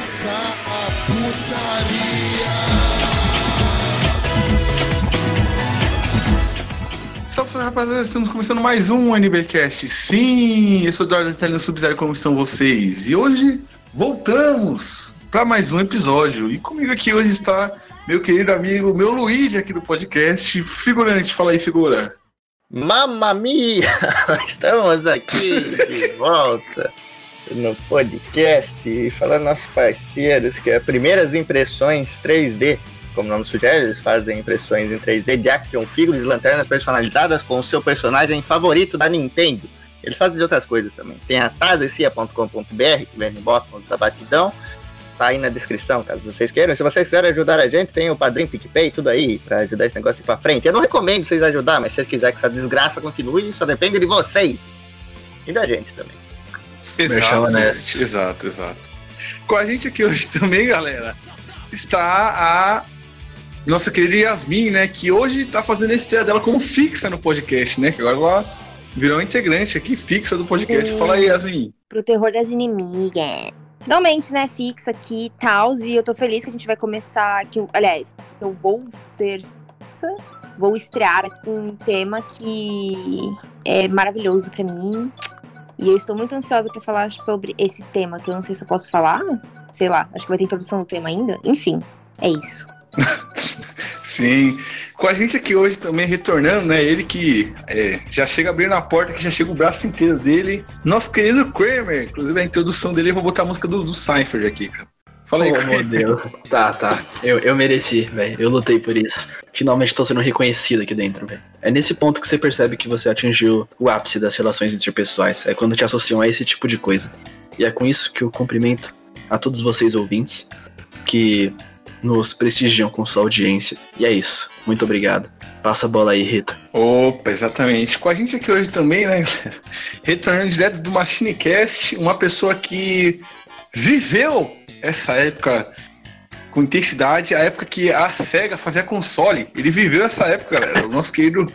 começar a putaria. Salve, salve rapaziada, estamos começando mais um NBcast. Sim, eu sou o Eduardo Italiano Sub-Zero, como estão vocês? E hoje voltamos para mais um episódio. E comigo aqui hoje está meu querido amigo, meu Luigi aqui do podcast, figurante. Fala aí, figura. Mamma mia! Estamos aqui de volta no podcast, falando nossos parceiros, que é Primeiras Impressões 3D. Como o nome sugere, eles fazem impressões em 3D de action figures, lanternas personalizadas com o seu personagem favorito da Nintendo. Eles fazem de outras coisas também. Tem a tazecia.com.br, que vende botões da batidão. Tá aí na descrição, caso vocês queiram. Se vocês quiserem ajudar a gente, tem o Padrim, PicPay, tudo aí, pra ajudar esse negócio pra frente. Eu não recomendo vocês ajudar, mas se vocês quiserem que essa desgraça continue, só depende de vocês. E da gente também. Exato, exato, exato. Com a gente aqui hoje também, galera, está a nossa querida Yasmin, né? Que hoje tá fazendo a estreia dela como fixa no podcast, né? Que agora ela virou integrante aqui fixa do podcast. Sim. Fala aí, Yasmin. pro terror das inimigas. Finalmente, né, fixa aqui e tal, e eu tô feliz que a gente vai começar, que eu, aliás, eu vou ser fixa, vou estrear aqui um tema que é maravilhoso pra mim, e eu estou muito ansiosa pra falar sobre esse tema, que eu não sei se eu posso falar, sei lá, acho que vai ter introdução do tema ainda, enfim, é isso. Sim. Com a gente aqui hoje também retornando, né? Ele que é, já chega abrindo a porta, que já chega o braço inteiro dele. Nosso querido Kramer. Inclusive a introdução dele, eu vou botar a música do, do Seinfeld aqui, cara. Fala aí, Oh, meu Deus. Tá, tá. Eu, eu mereci, velho. Eu lutei por isso. Finalmente tô sendo reconhecido aqui dentro, velho. É nesse ponto que você percebe que você atingiu o ápice das relações interpessoais. É quando te associam a esse tipo de coisa. E é com isso que eu cumprimento a todos vocês ouvintes que nos prestigiam com sua audiência. E é isso. Muito obrigado. Passa a bola aí, Rita. Opa, exatamente. Com a gente aqui hoje também, né? Retornando direto do MachineCast, uma pessoa que viveu essa época com intensidade, a época que a SEGA fazia console. Ele viveu essa época, galera. O nosso querido,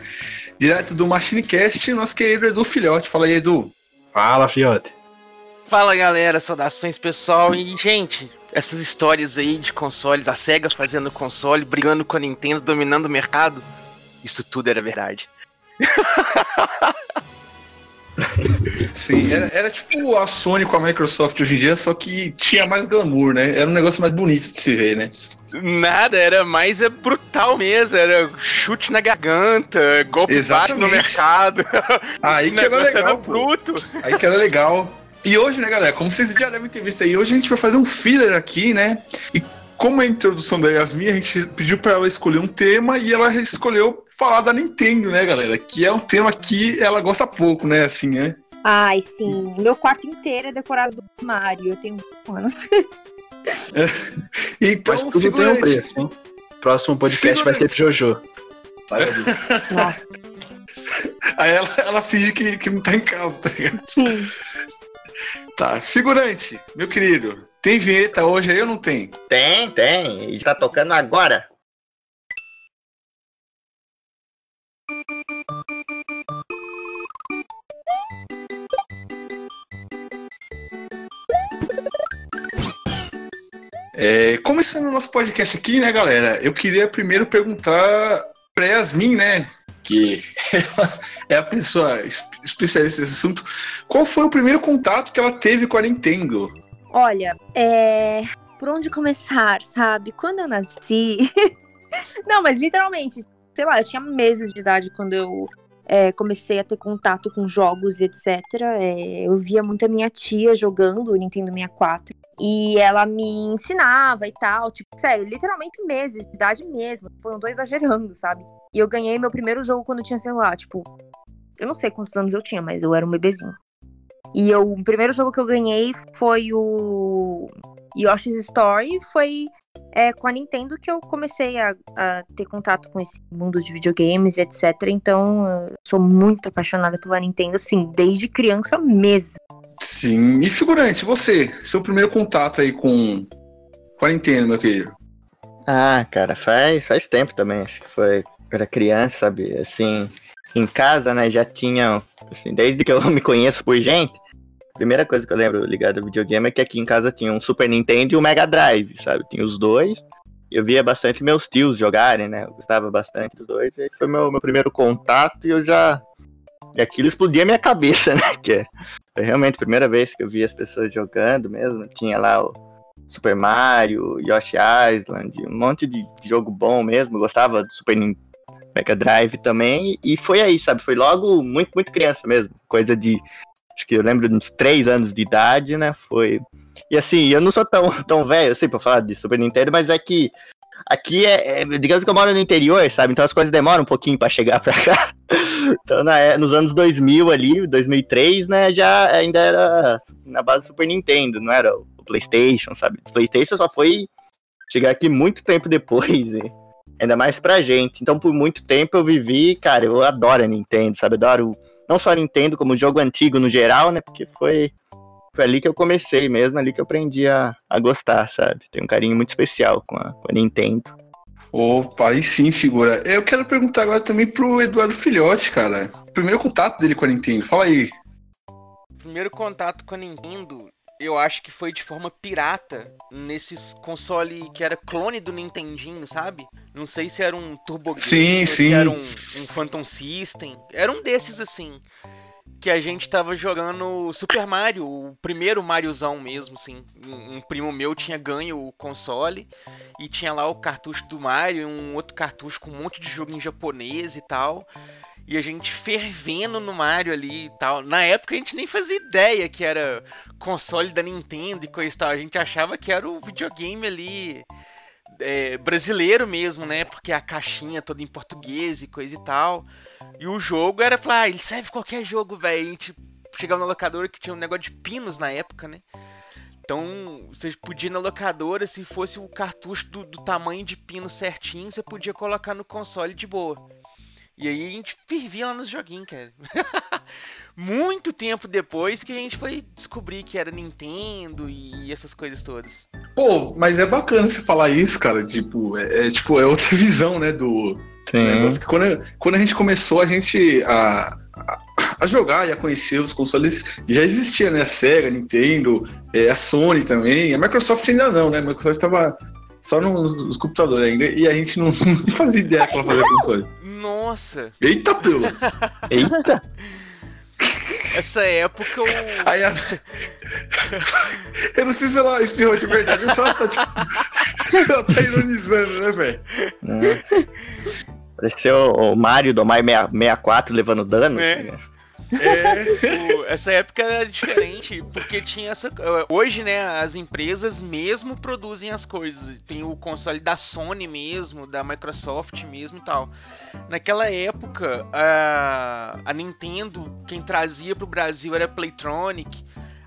direto do MachineCast, nosso querido Edu Filhote. Fala aí, Edu. Fala, fiote. Fala galera, saudações pessoal e gente, essas histórias aí de consoles, a SEGA fazendo console, brigando com a Nintendo, dominando o mercado, isso tudo era verdade. Sim, era, era tipo a Sony com a Microsoft hoje em dia, só que tinha mais glamour, né? Era um negócio mais bonito de se ver, né? Nada, era mais é, brutal mesmo, era chute na garganta, golpe Exatamente. no mercado. Aí que era legal, pô. bruto. Aí que era legal. E hoje, né, galera, como vocês já devem ter visto aí, hoje a gente vai fazer um filler aqui, né? E como a introdução da Yasmin, a gente pediu pra ela escolher um tema e ela escolheu falar da Nintendo, né, galera? Que é um tema que ela gosta pouco, né, assim, né? Ai, sim, meu quarto inteiro é decorado do Mario, eu tenho anos. Então, Mas tudo tem um figurante, preço, hein? Próximo podcast vai ser Jojo. Disso. Nossa, Aí ela, ela finge que, que não tá em casa, tá ligado? sim. Tá, figurante, meu querido, tem vinheta hoje aí ou não tem? Tem, tem. E tá tocando agora. É, começando o nosso podcast aqui, né, galera? Eu queria primeiro perguntar pra Yasmin, né? Que é a pessoa es- especialista nesse assunto. Qual foi o primeiro contato que ela teve com a Nintendo? Olha, é. Por onde começar, sabe? Quando eu nasci. Não, mas literalmente, sei lá, eu tinha meses de idade quando eu é, comecei a ter contato com jogos e etc. É, eu via muito a minha tia jogando o Nintendo 64. E ela me ensinava e tal. Tipo, sério, literalmente meses de idade mesmo. Tipo, não tô exagerando, sabe? E eu ganhei meu primeiro jogo quando eu tinha, sei lá, tipo. Eu não sei quantos anos eu tinha, mas eu era um bebezinho. E eu, o primeiro jogo que eu ganhei foi o Yoshi's Story. Foi é, com a Nintendo que eu comecei a, a ter contato com esse mundo de videogames etc. Então, eu sou muito apaixonada pela Nintendo, assim, desde criança mesmo. Sim. E figurante, você, seu primeiro contato aí com, com a Nintendo, meu querido? Ah, cara, faz, faz tempo também. Acho que foi. Era criança, sabe? Assim, em casa, né? Já tinha. Assim, desde que eu me conheço por gente, primeira coisa que eu lembro ligado ao videogame é que aqui em casa tinha um Super Nintendo e um Mega Drive, sabe? Tinha os dois. Eu via bastante meus tios jogarem, né? Eu gostava bastante dos dois. E foi meu, meu primeiro contato e eu já. E aquilo explodia minha cabeça, né? Que é- foi realmente a primeira vez que eu vi as pessoas jogando mesmo. Tinha lá o Super Mario, Yoshi Island, um monte de jogo bom mesmo. Gostava do Super Mega Drive também. E foi aí, sabe? Foi logo muito, muito criança mesmo. Coisa de. Acho que eu lembro de uns 3 anos de idade, né? Foi. E assim, eu não sou tão, tão velho assim pra falar de Super Nintendo, mas é que aqui é, é- Digamos que eu moro no interior, sabe? Então as coisas demoram um pouquinho pra chegar pra cá. Então na é- nos anos 2000 ali, 2003, né? Já ainda era na base do Super Nintendo, não era o PlayStation, sabe? O PlayStation só foi chegar aqui muito tempo depois. e ainda mais pra gente. Então por muito tempo eu vivi, cara, eu adoro a Nintendo, sabe? Adoro não só a Nintendo, como o jogo antigo no geral, né? Porque foi foi ali que eu comecei mesmo, ali que eu aprendi a, a gostar, sabe? Tem um carinho muito especial com a, com a Nintendo. Opa, aí sim, figura. Eu quero perguntar agora também pro Eduardo Filhote, cara. Primeiro contato dele com a Nintendo, fala aí. Primeiro contato com a Nintendo, eu acho que foi de forma pirata nesses console que era clone do Nintendinho, sabe? Não sei se era um Turbo Game, Sim, ou sim. se era um, um Phantom System. Era um desses assim. Que a gente tava jogando Super Mario, o primeiro Mariozão mesmo, assim. Um, um primo meu tinha ganho o console e tinha lá o cartucho do Mario e um outro cartucho com um monte de jogo em japonês e tal. E a gente fervendo no Mario ali e tal. Na época a gente nem fazia ideia que era console da Nintendo e coisa e tal. A gente achava que era o videogame ali é, brasileiro mesmo, né? Porque a caixinha toda em português e coisa e tal. E o jogo era, falar, ah, ele serve qualquer jogo, velho. A gente chegava na locadora que tinha um negócio de pinos na época, né? Então, você podia ir na locadora, se fosse o cartucho do, do tamanho de pino certinho, você podia colocar no console de boa. E aí a gente fervia lá nos joguinhos, cara. Muito tempo depois que a gente foi descobrir que era Nintendo e essas coisas todas. Pô, mas é bacana você falar isso, cara. Tipo, é, é, tipo, é outra visão, né, do negócio. Que quando, quando a gente começou, a gente a, a, a jogar e a conhecer os consoles, já existia, né? A Sega, a Nintendo, é, a Sony também. A Microsoft ainda não, né? A Microsoft tava só nos, nos computadores ainda. E a gente não, não fazia ideia que ela fazia console. Nossa, Eita, pelo! Eita! essa época o. Aí a... Eu não sei se ela espirrou de verdade, ou se ela tá, tipo... ela tá ironizando, né, velho? né? Pareceu o Mario do Mario 64 levando dano. É. assim, né? É. o- essa época era diferente, porque tinha essa. Hoje, né, as empresas mesmo produzem as coisas. Tem o console da Sony mesmo, da Microsoft mesmo e tal. Naquela época, a, a Nintendo, quem trazia pro Brasil era a Playtronic,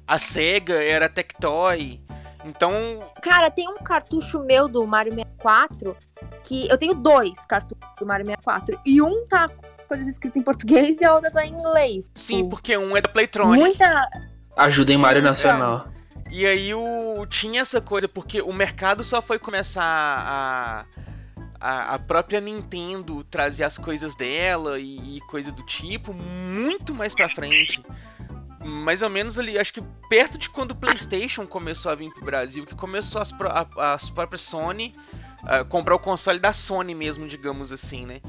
a Sega era a Tectoy. Então, Cara, tem um cartucho meu do Mario 64 que eu tenho dois cartuchos do Mario 64 e um tá coisas escritas em português e a outra tá em inglês. sim, Tipo, porque um é da Playtronic. muita Ajuda em Mario Nacional. E aí o, tinha essa coisa, porque o mercado só foi começar a. A, a própria Nintendo trazer as coisas dela e, e coisa do tipo muito mais pra frente. Mais ou menos ali, acho que perto de quando o PlayStation começou a vir pro Brasil, que começou as, a- as próprias Sony a comprar o console da Sony mesmo, digamos assim, né?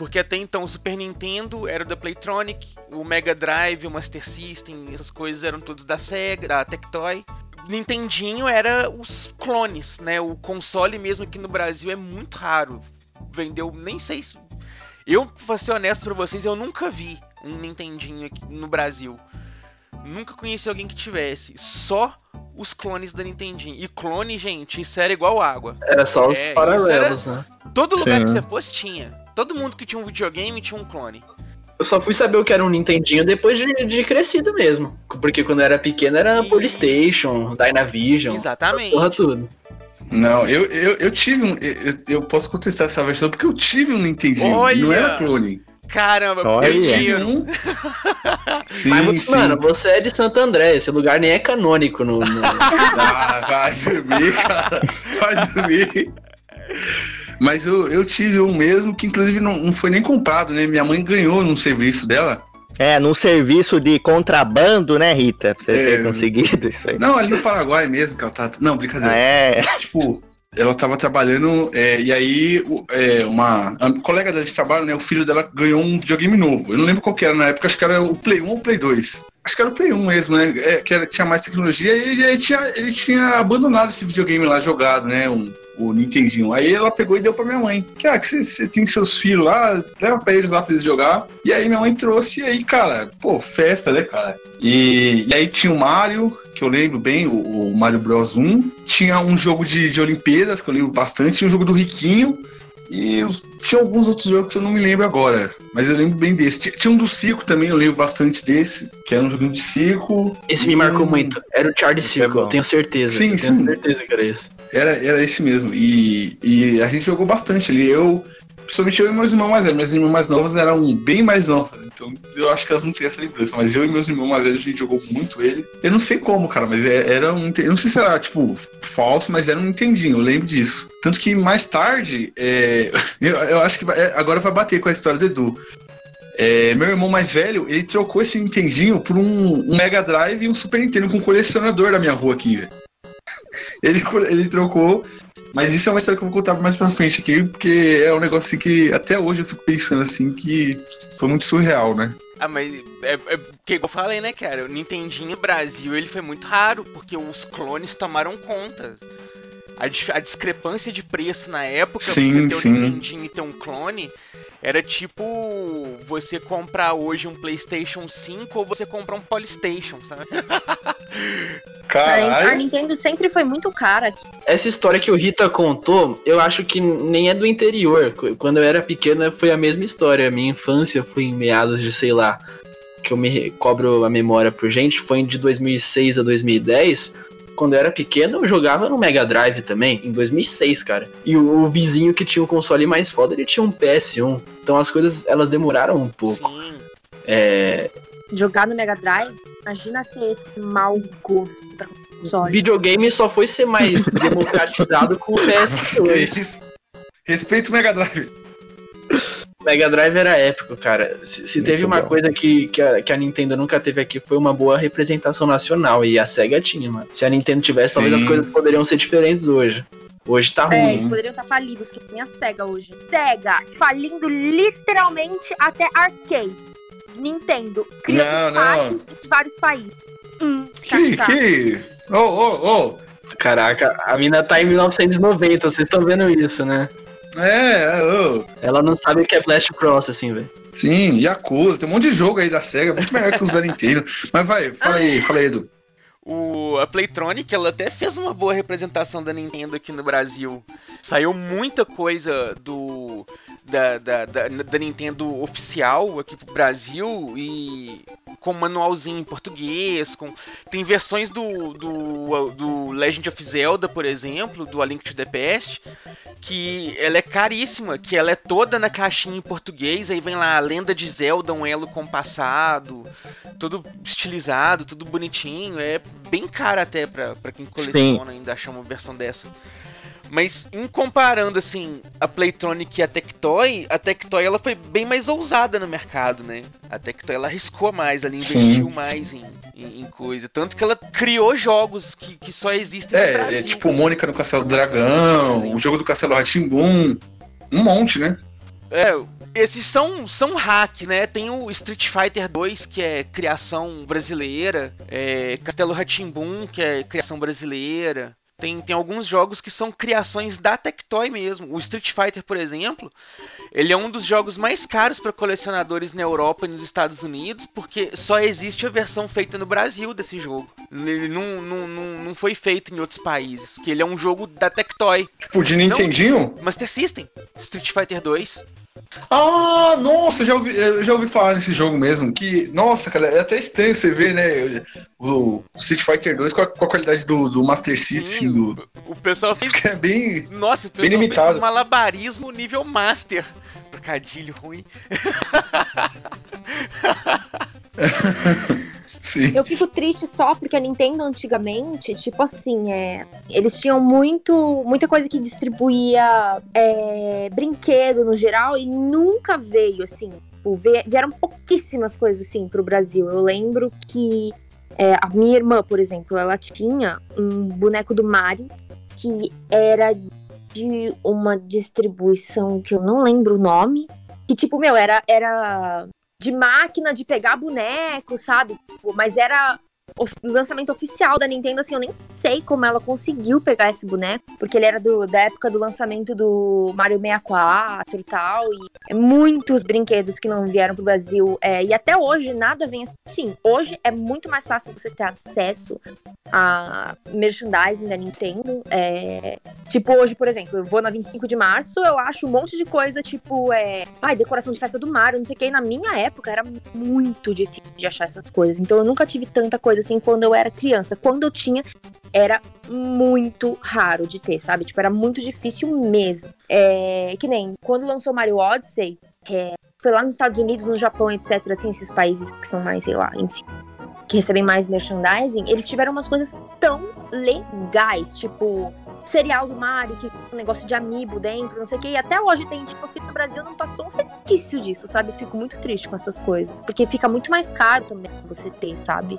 Porque até então o Super Nintendo era da Playtronic, o Mega Drive, o Master System, essas coisas eram todos da Sega, da Tectoy. Nintendinho era os clones, né? O console mesmo aqui no Brasil é muito raro. Vendeu, nem sei se. Eu, pra ser honesto pra vocês, eu nunca vi um Nintendinho aqui no Brasil. Nunca conheci alguém que tivesse. Só os clones da Nintendinho. E clone, gente, isso era igual água. Era só os É, paralelos, né? Todo lugar Sim. que você fosse tinha. Todo mundo que tinha um videogame tinha um clone. Eu só fui saber o que era um Nintendinho depois de, de crescido mesmo. Porque quando eu era pequeno era Isso. Polystation, Dynavision, Exatamente. porra tudo. Não, eu, eu, eu tive um. Eu, eu posso contestar essa versão porque eu tive um Nintendinho. Olha! Não era clone. Caramba, Olha. Eu tive tinha. um. Sim, Mas, sim. mano, você é de Santo André, esse lugar nem é canônico no. no- Ah, vai dormir, cara. Vai dormir. Mas eu, eu tive um mesmo que, inclusive, não, não foi nem comprado, né? Minha mãe ganhou num serviço dela. É, num serviço de contrabando, né, Rita? Pra você É. ter conseguido isso aí. Não, ali no Paraguai mesmo que ela tá. Não, brincadeira. É, Tipo, ela tava trabalhando, é, e aí é, uma colega dela de trabalho, né, o filho dela ganhou um videogame novo. Eu não lembro qual que era na época, acho que era o Play 1 ou o Play 2. Acho que era o Play 1 mesmo, né? é, que era- tinha mais tecnologia e ele tinha, ele tinha abandonado esse videogame lá jogado, né? Um, o Nintendinho. Aí ela pegou e deu pra minha mãe. Que, ah, que você, tem seus filhos lá, leva pra eles lá pra eles jogar. E aí minha mãe trouxe, e aí, cara, pô, festa, né, cara? E, e aí tinha o Mario, que eu lembro bem, o, o Mario Bros 1. Tinha um jogo de, de Olimpíadas, que eu lembro bastante. Tinha um jogo do Riquinho. E eu- tinha alguns outros jogos que eu não me lembro agora. Mas eu lembro bem desse. Tinha, tinha um do circo também, eu lembro bastante desse. Que era um joguinho de circo. Esse me marcou Hum. muito. Era o Charlie é Circle, bom. eu tenho certeza. Sim, eu sim. Tenho certeza que era esse. Era, era esse mesmo. E, e a gente jogou bastante ali. Eu, principalmente eu e meus irmãos mais velhos. Minhas irmãs mais novas eram bem mais novas. Então eu acho que elas não têm essa lembrança. Mas eu e meus irmãos mais velhos, a gente jogou muito ele. Eu não sei como, cara, mas é- era um. Eu não sei se era, tipo, falso, mas era um Nintendinho. Eu lembro disso. Tanto que mais tarde, é, eu, eu acho que vai- é, agora vai bater com a história do Edu. É, meu irmão mais velho, ele trocou esse Nintendinho por um, um Mega Drive e um Super Nintendo com um colecionador da minha rua aqui, velho. Ele, ele trocou, mas isso é uma história que eu vou contar mais pra frente aqui, porque é um negócio assim que até hoje eu fico pensando assim que foi muito surreal, né? Ah, mas é, é porque eu falei, né, cara? O Nintendinho Brasil ele foi muito raro, porque os clones tomaram conta. A, a discrepância de preço na época, Sim, você ter sim. um Nintendinho e ter um clone, era tipo você comprar hoje um PlayStation 5 ou você comprar um Polystation, sabe? A Nintendo sempre foi muito cara. Essa história que o Rita contou, eu acho que nem é do interior. Qu- Quando eu era pequena foi a mesma história. A minha infância foi em meados de, sei lá, que eu me cobro a memória por gente, foi de 2006 a 2010. Quando eu era pequeno, eu jogava no Mega Drive também, em 2006, cara. E o, o vizinho que tinha um console mais foda, ele tinha um PS1. Então as coisas, elas demoraram um pouco. Sim. É, Jogar no Mega Drive, imagina ter esse mau gosto pra console. videogame só foi ser mais democratizado com o Nossa, que PS2. isso? Respeito o Mega Drive. Mega Drive era épico, cara. Se, se teve uma bom. coisa que, que, a, que a Nintendo nunca teve aqui, foi uma boa representação nacional. E a SEGA tinha, mano. Se a Nintendo tivesse, talvez Sim. as coisas poderiam ser diferentes hoje. Hoje tá É, ruim. eles poderiam estar falidos, que tem a SEGA hoje. SEGA, falindo literalmente até arcade. Nintendo, criando Não, não. parques em vários países. Hum, Que, kkk. que... Ô, ô, ô. Caraca, a mina tá em 1990, vocês estão vendo isso, né? É, é. Ela não sabe o que é Blast Processing, velho. Sim, Yakuza, tem um monte de jogo aí da SEGA, muito melhor que os da Nintendo. Mas vai, fala aí, fala aí, Edu. O, a Playtronic, ela até fez uma boa representação da Nintendo aqui no Brasil. Saiu muita coisa do da, da, da, da Nintendo oficial aqui pro Brasil e com manualzinho em português, com tem versões do, do, do Legend of Zelda, por exemplo, do A Link to the Past, que ela é caríssima, que ela é toda na caixinha em português, aí vem lá a lenda de Zelda, um elo compassado, tudo estilizado, tudo bonitinho, é bem caro até pra, pra quem coleciona ainda achar uma versão dessa. Mas em comparando assim a Playtronic e a Tectoy, a Tectoy ela foi bem mais ousada no mercado, né? A Tectoy ela arriscou mais, ela investiu Sim. mais em, em, em coisa, tanto que ela criou jogos que, que só existem no É, Brasil. é tipo Mônica no Castelo do Dragão, o jogo do Castelo Ratimbum, um monte, né? É, esses são, são hack, né? Tem o Street Fighter 2, que é criação brasileira. É, Castelo Ratimbum, que é criação brasileira. Tem, tem alguns jogos que são criações da Tectoy mesmo. O Street Fighter, por exemplo, ele é um dos jogos mais caros para colecionadores na Europa e nos Estados Unidos, porque só existe a versão feita no Brasil desse jogo. Ele não, não, não, não foi feito em outros países, porque ele é um jogo da Tectoy. Tipo, de Nintendinho? Master System, Street Fighter 2. Ah, nossa, eu já ouvi, eu já ouvi falar nesse jogo mesmo. Que, nossa, cara, é até estranho você ver, né? O Street Fighter 2 com a, com a qualidade do, do Master System, Sim, do, o, o pessoal fez que é bem. Nossa, o Bem pessoal fez limitado. um malabarismo nível master. Trocadilho ruim. Sim. Eu fico triste só porque a Nintendo antigamente, tipo assim, é, eles tinham muito, muita coisa que distribuía é, brinquedo no geral e nunca veio assim tipo, vie- vieram pouquíssimas coisas assim pro Brasil. Eu lembro que é, a minha irmã, por exemplo, ela tinha um boneco do Mario que era de uma distribuição que eu não lembro o nome. Que, tipo, meu, era, era de máquina de pegar boneco, sabe? Tipo, Mas era lançamento oficial da Nintendo, assim, eu nem sei como ela conseguiu pegar esse boneco, porque ele era do, da época do lançamento do Mario 64 e tal, e é muitos brinquedos que não vieram pro Brasil, é, e até hoje nada vem assim. Sim, hoje é muito mais fácil você ter acesso a merchandising da Nintendo, é, tipo hoje, por exemplo, eu vou na 25 de março, eu acho um monte de coisa, tipo, é, ai, decoração de festa do Mario, não sei o que, e na minha época era muito difícil de achar essas coisas, então eu nunca tive tanta coisa assim quando eu era criança, quando eu tinha era muito raro de ter, sabe? Tipo, era muito difícil mesmo. É, que nem quando lançou Mario Odyssey, é, foi lá nos Estados Unidos, no Japão, etc, assim, esses países que são mais, sei lá, enfim, que recebem mais merchandising, eles tiveram umas coisas tão legais, tipo, cereal do Mario, que um negócio de amiibo dentro, não sei o que, e até hoje tem, tipo, aqui no Brasil não passou um resquício disso, sabe? Fico muito triste com essas coisas, porque fica muito mais caro também você ter, sabe?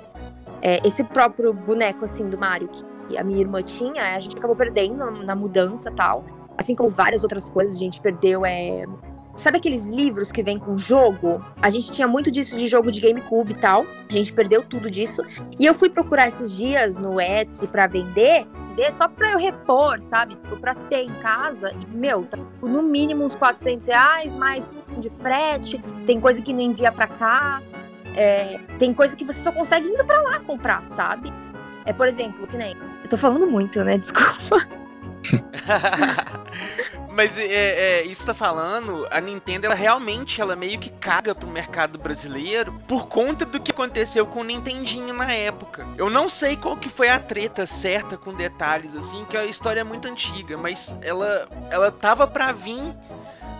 É, esse próprio boneco, assim, do Mario, que a minha irmã tinha, a gente acabou perdendo na mudança tal. Assim como várias outras coisas, a gente perdeu, é... Sabe aqueles livros que vem com jogo? A gente tinha muito disso de jogo de GameCube e tal. A gente perdeu tudo disso. E eu fui procurar esses dias no Etsy vender, vender só pra eu repor, sabe? Tipo, pra ter em casa. E, meu, tá no mínimo uns 400 reais, mais de frete. Tem coisa que não envia pra cá. É, tem coisa que você só consegue indo pra lá comprar, sabe? É, por exemplo, que nem. Eu tô falando muito, né? Desculpa. Mas é, é, isso tá falando, a Nintendo ela realmente ela meio que caga pro mercado brasileiro por conta do que aconteceu com o Nintendinho na época. Eu não sei qual que foi a treta certa com detalhes assim, que a história é muito antiga, mas ela ela tava pra vir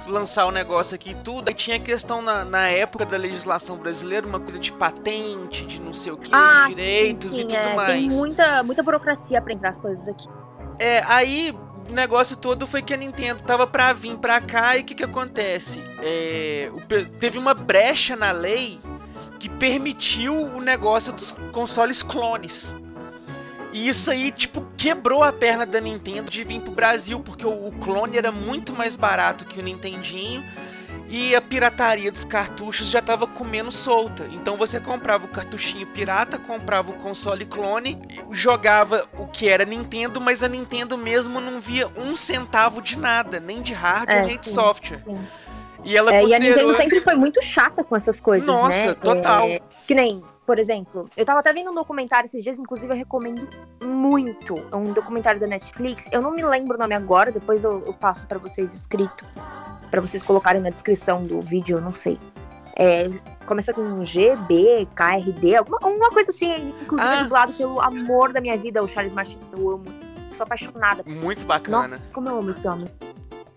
lançar o negócio aqui e tudo, aí tinha questão na, na época da legislação brasileira, uma coisa de patente, de não sei o que, Ah, de direitos sim, sim, e tudo é, mais. Tem muita, muita burocracia pra entrar as coisas aqui. É, aí o negócio todo foi que a Nintendo tava pra vir pra cá e o que que acontece? É, teve uma brecha na lei que permitiu o negócio dos consoles clones. E isso aí, tipo, quebrou a perna da Nintendo de vir pro Brasil, porque o, o clone era muito mais barato que o Nintendinho. E a pirataria dos cartuchos já tava comendo solta. Então você comprava o cartuchinho pirata, comprava o console clone, jogava o que era Nintendo, mas a Nintendo mesmo não via um centavo de nada, nem de hardware, É, nem de sim, software. sim. E ela É, e a. Nintendo sempre foi muito chata com essas coisas, Nossa, né? total. É, que nem, por exemplo, eu tava até vendo um documentário esses dias, inclusive eu recomendo muito. É um documentário da Netflix. Eu não me lembro o nome agora, depois eu, eu passo pra vocês escrito. Pra vocês colocarem na descrição do vídeo, eu não sei. É, começa com G, B, K, R, D, alguma, alguma coisa assim, inclusive Ah. é dublado pelo amor da minha vida, o Charles Martin. Eu amo. Sou apaixonada Muito bacana. nossa, como eu amo esse homem.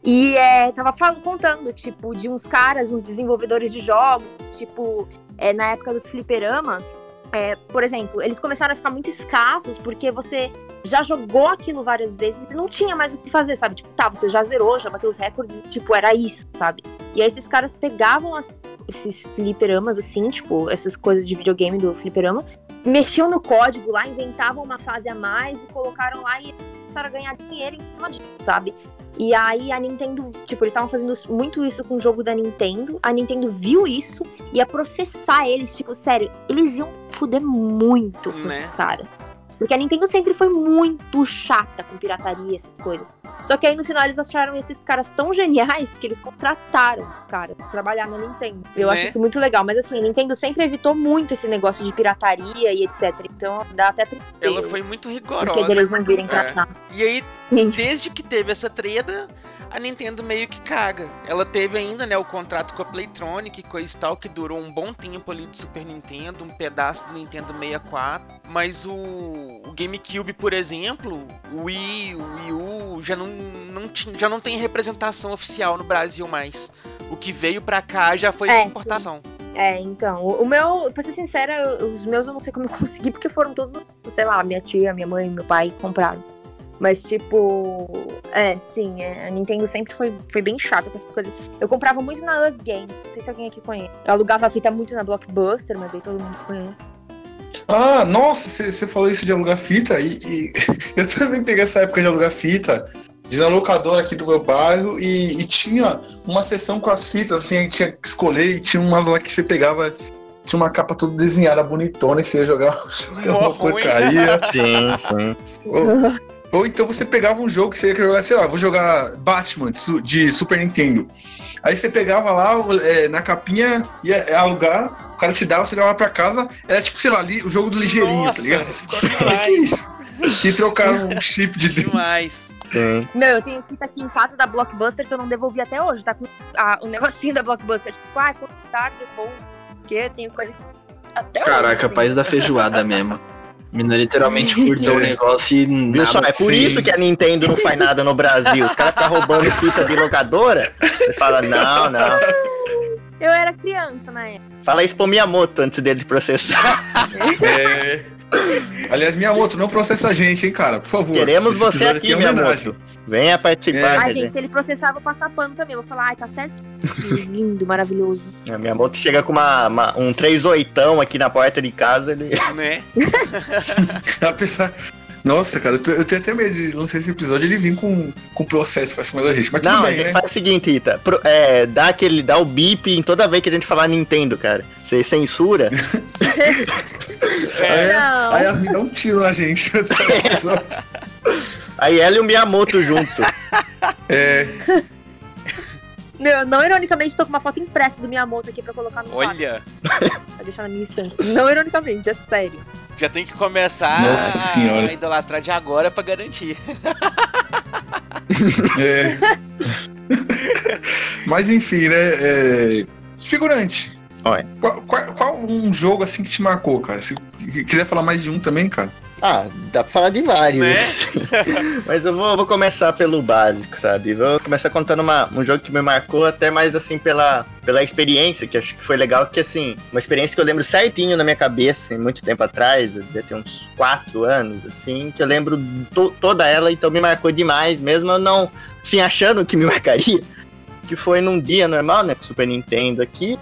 E é, tava falando, contando, tipo, de uns caras, uns desenvolvedores de jogos, tipo, é, na época dos fliperamas, é, por exemplo, eles começaram a ficar muito escassos porque você já jogou aquilo várias vezes e não tinha mais o que fazer, sabe? Tipo, tá, você já zerou, já bateu os recordes, tipo, era isso, sabe? E aí esses caras pegavam as- esses fliperamas, assim, tipo, essas coisas de videogame do fliperama, mexiam no código lá, inventavam uma fase a mais e colocaram lá e começaram a ganhar dinheiro em cima disso, sabe? E aí a Nintendo, tipo, eles estavam fazendo muito isso com o jogo da Nintendo. A Nintendo viu isso e ia processar eles, tipo, sério, eles iam fuder muito com Né? esses caras. Porque a Nintendo sempre foi muito chata com pirataria, essas coisas. Só que aí no final eles acharam esses caras tão geniais que eles contrataram cara pra trabalhar na Nintendo. Eu Né? acho isso muito legal. Mas assim, a Nintendo sempre evitou muito esse negócio de pirataria e etc. Então dá até pra Ela foi muito rigorosa. porquê deles não virem É. tratar. E aí, Sim. desde que teve essa treta, a Nintendo meio que caga. Ela teve ainda, né, o contrato com a Playtronic, coisa e tal, que durou um bom tempo ali do Super Nintendo, um pedaço do Nintendo 64. Mas o, o GameCube, por exemplo, o Wii, o Wii U, já não, não, já não tem representação oficial no Brasil mais. O que veio pra cá já foi É, importação. É, então, o, meu, pra ser sincera, os meus eu não sei como eu consegui, porque foram todos, sei lá, minha tia, minha mãe, meu pai compraram. Mas, tipo. É, sim, é, a Nintendo sempre foi, foi bem chata com essas coisas. Eu comprava muito na Us Game. Não sei se alguém aqui conhece. Eu alugava a fita muito na Blockbuster, mas aí todo mundo conhece. Ah, nossa, você você falou isso de alugar fita e, e eu também peguei essa época de alugar fita de na locadora aqui do meu bairro e, e tinha uma seção com as fitas, assim, a gente tinha que escolher e tinha umas lá que você pegava, tinha uma capa toda desenhada, bonitona, e você ia jogar, jogar uma porcaria. Sim, sim. Ou, então você pegava um jogo que você ia jogar, sei lá, vou jogar Batman de, Su- de Super Nintendo. Aí você pegava lá, é, na capinha, ia alugar, o cara te dava, você levava pra casa, era tipo, sei lá, li- o jogo do ligeirinho, Nossa, tá ligado? Você. "Cara, que isso? Que trocaram um chip de dentro. Demais. sim. Meu, eu tenho fita aqui em casa da Blockbuster que eu não devolvi até hoje. Tá com a- o negocinho da Blockbuster. Tipo, ah, eu vou. Porque eu tenho coisa até hoje. Caraca, assim. paz da feijoada mesmo. Mina literalmente furtou o negócio e Viu nada. só? É por isso que a Nintendo não faz nada no Brasil. Os caras ficam roubando fita de locadora. Você fala, não, não. Eu era criança na época. Fala isso pro Miyamoto antes dele processar. É. Aliás, Miyamoto, não processa a gente, hein, cara, por favor. Queremos Esse você episódio aqui, é. Miyamoto. Venha participar. É. Quer gente, se ele processar, eu vou passar pano também. Eu vou falar, ai, tá certo. Lindo, maravilhoso. A Miyamoto chega com uma, uma- um 38 aqui na porta de casa, ele. Né? Apesar. Nossa, cara, eu, tô- eu tenho até medo de lançar esse episódio ele vir com, com processo pra cima da gente. Mas tudo Não, a bem, gente né? faz o seguinte, Ita. pro- é, dá aquele. Dá o bip em toda vez que a gente falar Nintendo, cara. Você censura. É. Não. A Yasmin dá um tiro na gente. Aí ela e o Miyamoto junto. É, Meu, não ironicamente, tô com uma foto impressa do Miyamoto aqui pra colocar no quadro, Olha, Pra deixar na minha estante. Não ironicamente, é sério. já tem que começar Nossa senhora. a idolatrar de agora pra garantir. é. Mas enfim, né? é, Figurante. Olha. Qual, qual- qual um jogo assim que te marcou, cara? Se quiser falar mais de um também, cara. Ah, dá pra falar de vários. Né? Mas eu vou, vou começar pelo básico, sabe? Vou começar contando uma- um jogo que me marcou até mais assim pela, pela experiência, que acho que foi legal, que assim, uma experiência que eu lembro certinho na minha cabeça, em muito tempo atrás, devia ter uns quatro anos, assim, que eu lembro to- toda ela, então me marcou demais, mesmo eu não, assim, achando que me marcaria, que foi num dia normal, né, com o Super Nintendo aqui,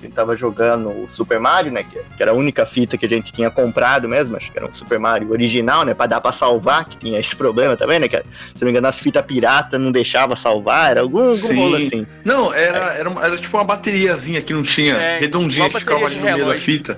a gente tava jogando o Super Mario, né? Que, que era a única fita que a gente tinha comprado mesmo. Acho que era um Super Mario original, né? Pra dar pra salvar, que tinha esse problema também, né? Que, se não me engano, as fitas pirata não deixava salvar. Era algum, algum Sim. rolo assim. Não, era, era, uma- era tipo uma bateriazinha que não tinha, É, redondinha, que ficava ali no de meio da fita.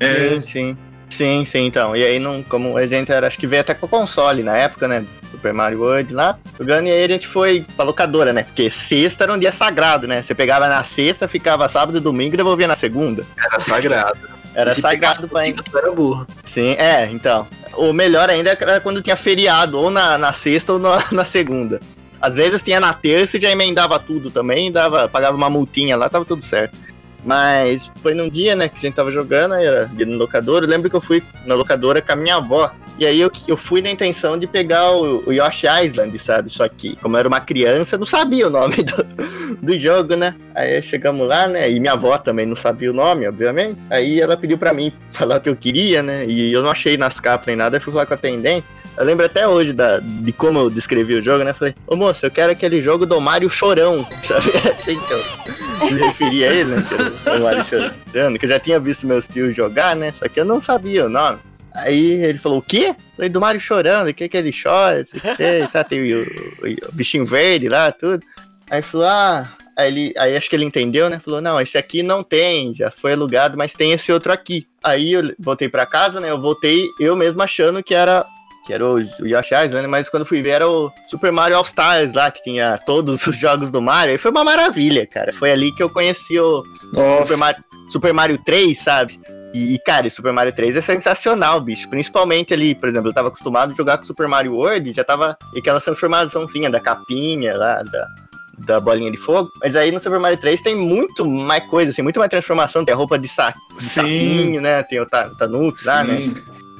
É, Sim, sim. Sim, sim, então. E aí, não, como a gente era, acho que veio até com o console na época, né? Super Mario World lá, jogando, e aí a gente foi pra locadora, né? Porque sexta era um dia sagrado, né? Você pegava na sexta, ficava sábado e domingo e devolvia na segunda. Era sagrado. Era E sagrado pra tu era burro. Sim, é, então. O melhor ainda era quando tinha feriado, ou na, na sexta ou na, na segunda. Às vezes tinha na terça e já emendava tudo também, dava, pagava uma multinha lá, tava tudo certo. Mas foi num dia, né, que a gente tava jogando, aí era no locador. Eu lembro que eu fui na locadora com a minha avó. E aí eu, eu fui na intenção de pegar o, o Yoshi Island, sabe? Só que, como eu era uma criança, eu não sabia o nome do, do jogo, né? Aí chegamos lá, né? E minha avó também não sabia o nome, obviamente. Aí ela pediu pra mim falar o que eu queria, né? E eu não achei nas capas nem nada, eu fui falar com a atendente. Eu lembro até hoje da, de como eu descrevi o jogo, né? Falei, ô moço, eu quero aquele jogo do Mario Chorão, sabe? Era assim que eu me referia a ele, né? O Mario Chorando, que eu já tinha visto meus tios jogar, né? Só que eu não sabia o nome. Aí ele falou, o quê? Falei, do Mario chorando, o que que ele chora? Tá, tem o, o- o bichinho verde lá, tudo. Aí falou, ah... Aí, ele, aí acho que ele entendeu, né? Falou, não, esse aqui não tem, já foi alugado, mas tem esse outro aqui. Aí eu voltei pra casa, né? Eu voltei eu mesmo achando que era que era o, o Yoshi Island, né? mas quando fui ver era o Super Mario All Stars lá, que tinha todos os jogos do Mario. E foi uma maravilha, cara. Foi ali que eu conheci o. Super Mario, Super Mario 3, sabe? E, cara, o Super Mario 3 é sensacional, bicho. Principalmente ali, por exemplo, eu tava acostumado a jogar com o Super Mario World, já tava aquela transformaçãozinha da capinha lá, da, da bolinha de fogo. Mas aí no Super Mario 3 tem muito mais coisa, assim, muito mais transformação. Tem a roupa de, sa de sapinho, né? Tem o Ta- Tanuki lá, né?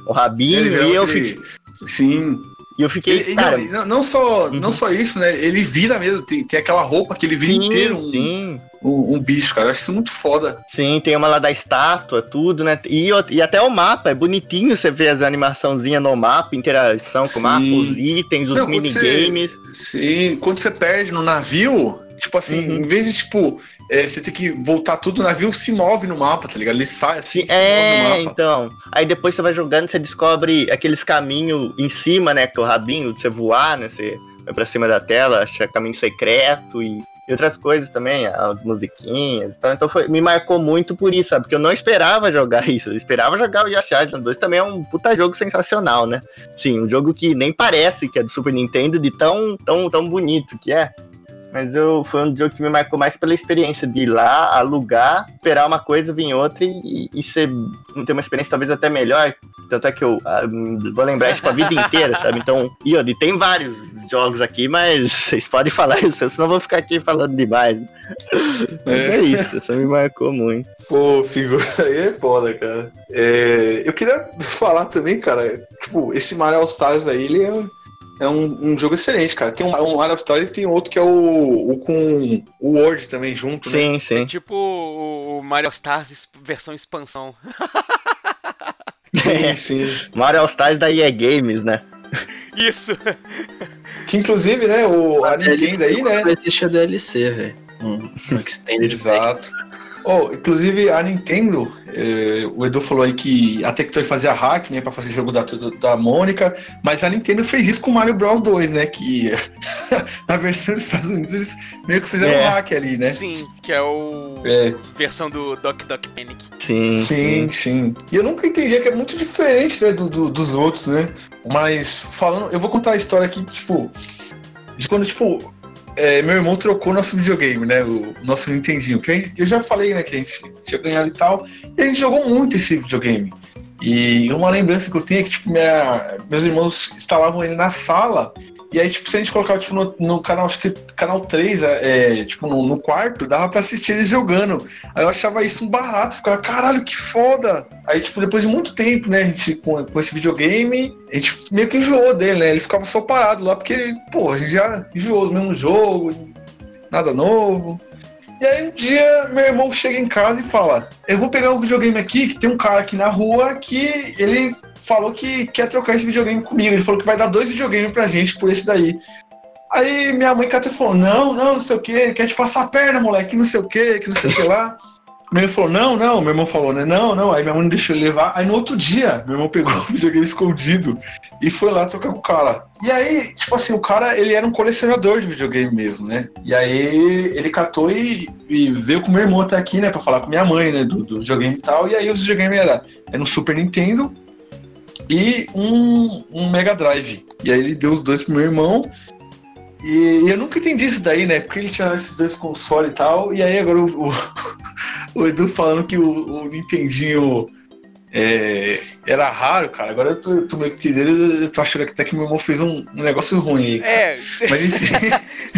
O rabinho. E eu fiquei. Sim. E eu fiquei, Ele- cara, não, não, só, Uhum. não só isso, né? Ele vira mesmo, tem, tem aquela roupa que ele vira sim, inteiro um, sim, um, um bicho, cara. Eu acho isso muito foda. sim, tem uma lá da estátua, tudo, né? E, e até o mapa, é bonitinho você ver as animaçãozinhas no mapa, interação com o mapa, os itens, os Não, minigames. Sim, quando você perde no navio, tipo assim, Uhum. em vez de, tipo, é, você ter que voltar tudo, o navio se move no mapa, tá ligado? Ele sai assim, Sim, se move é, no mapa. então. Aí depois você vai jogando, você descobre aqueles caminhos em cima, né? Que é o rabinho de você voar, né? Você vai pra cima da tela, acha caminho secreto e, e outras coisas também, as musiquinhas. Então, então foi, me marcou muito por isso, sabe? Porque eu não esperava jogar isso. Eu esperava jogar o Yoshi Island 2 também é um puta jogo sensacional, né? Sim, um jogo que nem parece que é do Super Nintendo de tão, tão, tão bonito que é. Mas eu, foi um jogo que me marcou mais pela experiência de ir lá, alugar, esperar uma coisa, vir outra e, e ser, ter uma experiência talvez até melhor. Tanto é que eu ah, vou lembrar tipo, a vida inteira, sabe? Então, e e tem vários jogos aqui, mas vocês podem falar isso, senão eu vou ficar aqui falando demais. Mas é, É. isso, isso me marcou muito. Pô, figura aí é foda, cara. É, eu queria falar também, cara, tipo, esse Mario All Stars aí, ele é, é um, um jogo excelente, cara. Tem um, um Stars e tem outro que é o, o com o World também junto, né? Sim, sim. Tipo o o Mario Stars versão expansão. Sim, sim. Mario All Stars da EA Games, né? Isso! Que inclusive, né, o, a Nintendo aí, né? Existe a DLC, velho. Um, um. Exato. Oh, inclusive a Nintendo, eh, o Edu falou aí que a Tectoy fazia hack, né, pra fazer jogo da, da Mônica, mas a Nintendo fez isso com o Mario Bros 2, né, que na versão dos Estados Unidos eles meio que fizeram É. um hack ali, né? Sim, que é o. É, Versão do Doc Doc Panic. Sim, sim, sim. E eu nunca entendi que é muito diferente, né, do, do- dos outros, né? Mas falando, eu vou contar a história aqui, tipo, de quando, tipo, é, meu irmão trocou nosso videogame, né? O, nosso Nintendinho. Que eu já falei, né, que a gente tinha ganhado e tal. E a gente jogou muito esse videogame. E uma lembrança que eu tenho é que, tipo, minha- meus irmãos instalavam ele na sala. E aí, tipo, se a gente colocava tipo, no, no canal, acho que canal 3, é, é, tipo, no, no quarto, dava pra assistir eles jogando. Aí eu achava isso um barato, ficava, caralho, que foda! Aí, tipo, depois de muito tempo, né, a gente com, com esse videogame, a gente meio que enjoou dele, né? Ele ficava só parado lá, porque pô, a gente já enjoou do mesmo jogo, nada novo. E aí um dia meu irmão chega em casa e fala: Eu vou pegar um videogame aqui, que tem um cara aqui na rua que ele falou que quer trocar esse videogame comigo. Ele falou que vai dar dois videogames pra gente por esse daí. Aí minha mãe catou e falou: Não, não, não sei o que, quer te passar a perna, moleque, que não sei o que, que não sei o que lá. Meu irmão falou, não, não, meu irmão falou, né? Não, não. Aí minha mãe não deixou ele levar. Aí no outro dia, meu irmão pegou o videogame escondido e foi lá trocar com o cara. E aí, tipo assim, o cara, ele era um colecionador de videogame mesmo, né? E aí ele catou e, e veio com meu irmão até aqui, né? Pra falar com minha mãe, né? Do, do videogame e tal. E aí os videogames era, era um Super Nintendo e um, um Mega Drive. E aí ele deu os dois pro meu irmão. E eu nunca entendi isso daí, né? Porque ele tinha esses dois consoles e tal. E aí agora o, o, o Edu falando que o, o Nintendinho é, era raro, cara. Agora eu tô, eu tô meio que entendendo. Eu tô achando que até que meu irmão fez um, um negócio ruim aí. cara. É, Mas enfim.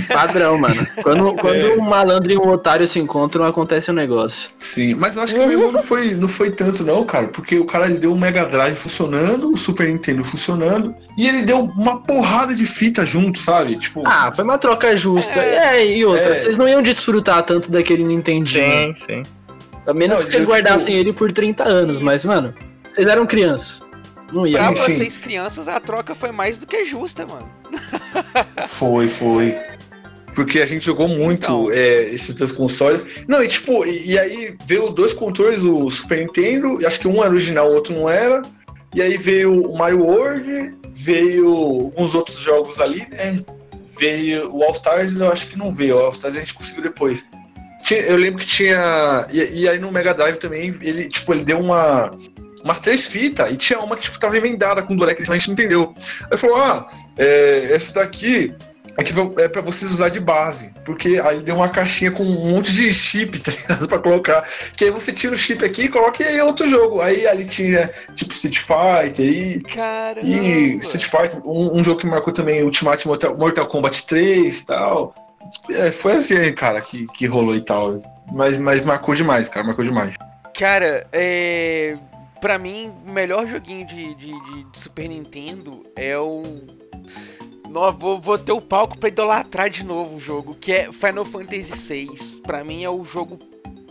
Padrão, mano. Quando, quando É. um malandro e um otário se encontram, acontece um negócio. Sim, mas eu acho que o meu irmão não foi, não foi tanto, não, cara. Porque o cara ele deu um Mega Drive funcionando, o Super Nintendo funcionando. E ele deu uma porrada de fita junto, sabe? Tipo. Ah, foi uma troca justa. É, e outra, É. vocês não iam desfrutar tanto daquele Nintendinho. Sim, sim. A menos Não, que vocês eu, guardassem tipo- ele por 30 anos, mas, mano, vocês eram crianças. Não ia. pra Sim, sim. vocês crianças, a troca foi mais do que justa, mano. Foi, foi. Porque a gente jogou muito Então. é, esses dois consoles. Não, e tipo, e, e aí veio dois controles, o Super Nintendo, e acho que um era original, o outro não era. E aí veio o Mario World, veio uns outros jogos ali, né? Veio o All Stars, eu acho que não veio. O All Stars a gente conseguiu depois. Tinha- eu lembro que tinha. E, e aí no Mega Drive também, ele, tipo, ele deu uma. Umas três fitas, e tinha uma que tipo, tava emendada com durex, a gente não entendeu. Aí falou: ah, é, essa daqui é, que é pra vocês usar de base. Porque aí deu uma caixinha com um monte de chip, tá ligado? Pra colocar. Que aí você tira o chip aqui e coloca e aí é outro jogo. Aí ali tinha tipo Street Fighter e. Caramba. E Street Fighter, um, um jogo que marcou também Ultimate Mortal, Mortal Kombat 3 e tal. É, foi assim, cara, que, que rolou e tal. Mas, mas marcou demais, cara, marcou demais. Cara, é. pra mim, o melhor joguinho de, de, de- Super Nintendo é o. Nó, vou, vou ter o palco pra idolatrar de novo o jogo, que é Final Fantasy VI. Pra mim é o jogo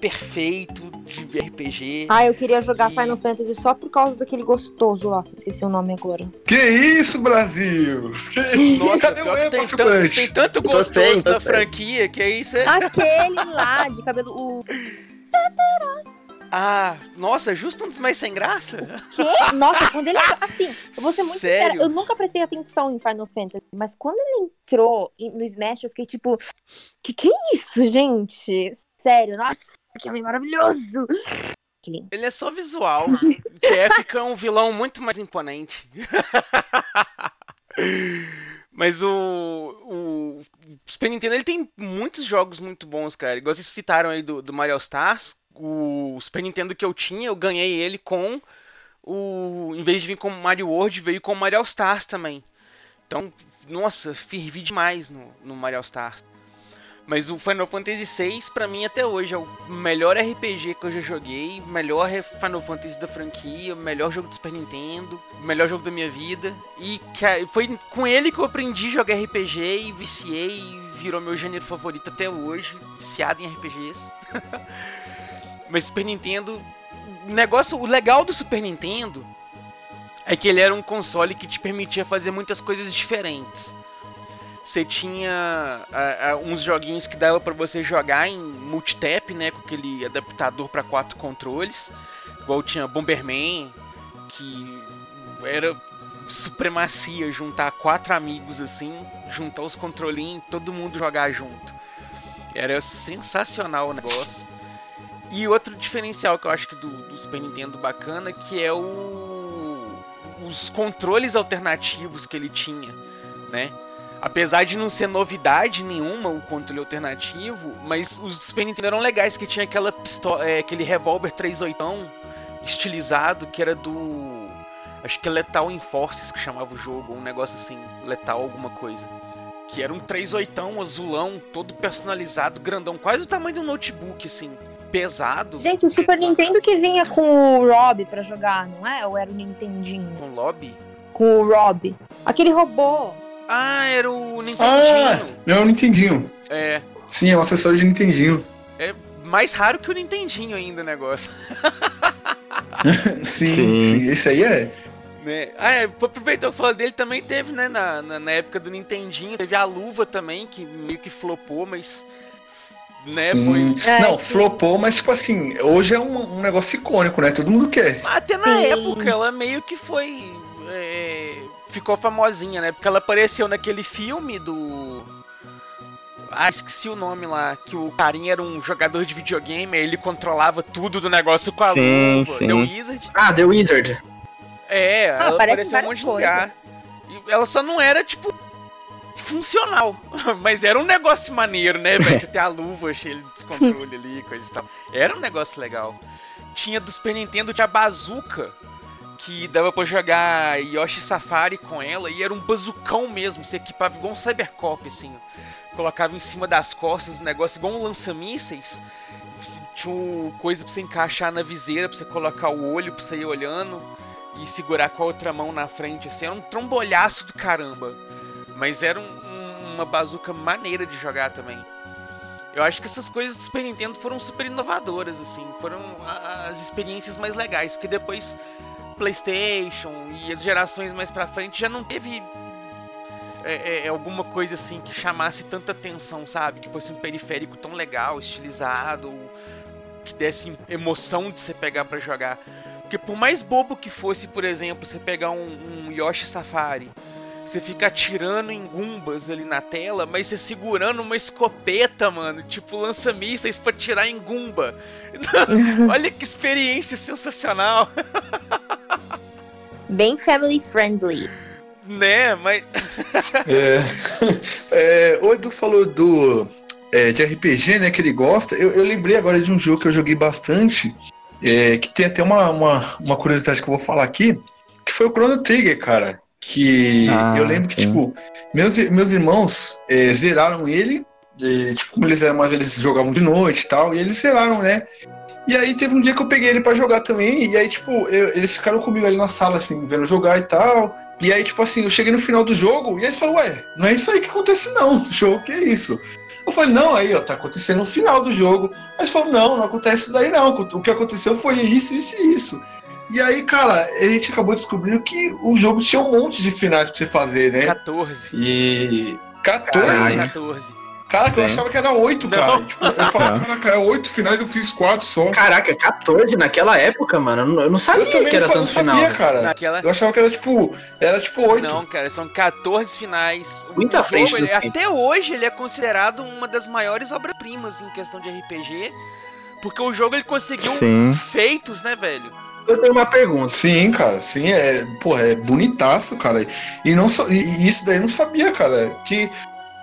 perfeito de RPG. Ah, eu queria jogar E- Final Fantasy só por causa daquele gostoso lá. Esqueci o nome agora. Que isso, Brasil? Que isso? Nossa, Cadê o que Epa, tem, tan- figurante? tem tanto gostoso sem, da franquia que aí você. Aquele lá de cabelo. O Ah, nossa, justo um dos mais sem graça. quê? Nossa, quando ele. Assim, eu vou ser muito Sério? sincera, eu nunca prestei atenção em Final Fantasy, mas quando ele entrou em- no Smash, eu fiquei tipo. Que que é isso, gente? Sério, nossa, que homem maravilhoso! Ele é só visual. é ficar um vilão muito mais imponente. Mas o, o Super Nintendo ele tem muitos jogos muito bons, cara. Igual vocês citaram aí do, do Mario Stars. O Super Nintendo que eu tinha, eu ganhei ele com o. Em vez de vir com Mario World, veio com Mario Stars também. Então, nossa, fervi demais no, no Mario Stars. Mas o Final Fantasy VI, pra mim, até hoje, é o melhor RPG que eu já joguei, melhor Final Fantasy da franquia, melhor jogo do Super Nintendo, melhor jogo da minha vida. E foi com ele que eu aprendi a jogar RPG e viciei e virou meu gênero favorito até hoje, viciado em RPGs. Mas Super Nintendo, o negócio, o legal do Super Nintendo é que ele era um console que te permitia fazer muitas coisas diferentes. Você tinha uns joguinhos que dava pra você jogar em multitap, né, com aquele adaptador pra quatro controles, igual tinha Bomberman, que era supremacia juntar quatro amigos assim, juntar os controlinhos, todo mundo jogar junto. Era sensacional o negócio. E outro diferencial que eu acho que do, do Super Nintendo bacana que é o os controles alternativos que ele tinha, né? Apesar de não ser novidade nenhuma o controle alternativo, mas os Super Nintendo eram legais, que tinha aquela pistola, é, aquele revólver 38 estilizado que era do acho que é Lethal Enforces que chamava o jogo, um negócio assim, Letal alguma coisa. Que era um 38 azulão, todo personalizado, grandão, quase o tamanho de um notebook assim, pesado, Gente, o Super Nintendo que vinha com o Rob pra jogar, não é? Ou era o Nintendinho? com lobby. Com o Rob. Aquele robô. Ah, era o Ah, Nintendinho. é o Nintendinho. É, Sim, é um acessório de Nintendinho. mais raro que o Nintendinho ainda o negócio. Sim, Sim. sim, esse aí é. Né? Ah, é, aproveitou que falou dele, também teve, né, na, na, na época do Nintendinho, teve a luva também, que meio que flopou, mas, né, Sim. foi... É, Não, sim. flopou, mas tipo assim, hoje é um, um negócio icônico, né? Todo mundo quer. Até na Sim. época, ela meio que foi, é, ficou famosinha, né, porque ela apareceu naquele filme do... Ah, esqueci o nome lá, que o carinha era um jogador de videogame, aí ele controlava tudo do negócio com a Sim, luva, sim. The Wizard. Ah, The Wizard. É, ela aparece em apareceu em um monte de lugar. E ela só não era, tipo, funcional. Mas era um negócio maneiro, né, velho? Você ter a luva cheia de descontrole ali, coisa e tal. Era um negócio legal. Tinha do Super Nintendo, tinha a Bazooka, que dava pra jogar Yoshi Safari com ela, e era um bazucão mesmo, você equipava igual um Cybercop, assim. Colocava em cima das costas o negócio igual um lança-mísseis. Tinha coisa pra você encaixar na viseira, pra você colocar o olho, pra você ir olhando e segurar com a outra mão na frente, assim, era um trombolhaço do caramba. Mas era um- um- uma bazuca maneira de jogar também. Eu acho que essas coisas do Super Nintendo foram super inovadoras, assim, foram as experiências mais legais, porque depois PlayStation e as gerações mais pra frente já não teve é, é, alguma coisa assim que chamasse tanta atenção, sabe? Que fosse um periférico tão legal, estilizado, que desse emoção de você pegar pra jogar. Porque por mais bobo que fosse, por exemplo, você pegar um, um Yoshi Safari, você fica atirando em gumbas ali na tela, mas você segurando uma escopeta, mano, tipo lança-mísseis pra tirar em gumba. Olha que experiência sensacional, Bem family friendly. né? Mas É. É, o Edu falou do é, de RPG, né, que ele gosta. Eu, eu lembrei agora de um jogo que eu joguei bastante, é, que tem até uma, uma, uma curiosidade que eu vou falar aqui, que foi o Chrono Trigger, cara. Que Ah, eu lembro que, sim. tipo, meus, meus irmãos é, zeraram ele. e, tipo, como eles eram mais eles jogavam de noite e tal, e eles zeraram, né? E aí teve um dia que eu peguei ele pra jogar também, e aí, tipo, eu- eles ficaram comigo ali na sala, assim, vendo jogar e tal. E aí, tipo assim, eu cheguei no final do jogo e eles falaram, ué, não é isso aí que acontece não, no jogo, que é isso? Eu falei, não, aí, ó, tá acontecendo no final do jogo. Mas falaram, não, não acontece isso daí não, o que aconteceu foi isso, isso e isso. E aí, cara, a gente acabou descobrindo que o jogo tinha um monte de finais pra você fazer, né? 14. E... 14? Caralho. 14. Caraca, eu achava que era 8, cara. Tipo, eu falava, caraca, é 8 finais, eu fiz 4 só. Caraca, 14 naquela época, mano. Eu não, sabia Eu que era não, tanto não final. sabia, velho. cara. Naquela. Eu achava que era tipo. Era tipo 8. Não, cara, são 14 finais. Jogo, frente ele- tempo. até hoje, ele é considerado uma das maiores obras-primas em questão de RPG. Porque o jogo ele conseguiu Sim. feitos, né, velho? Eu tenho uma pergunta. Sim, cara, sim, é, porra, é bonitaço, cara. E não e isso daí eu não sabia, cara, que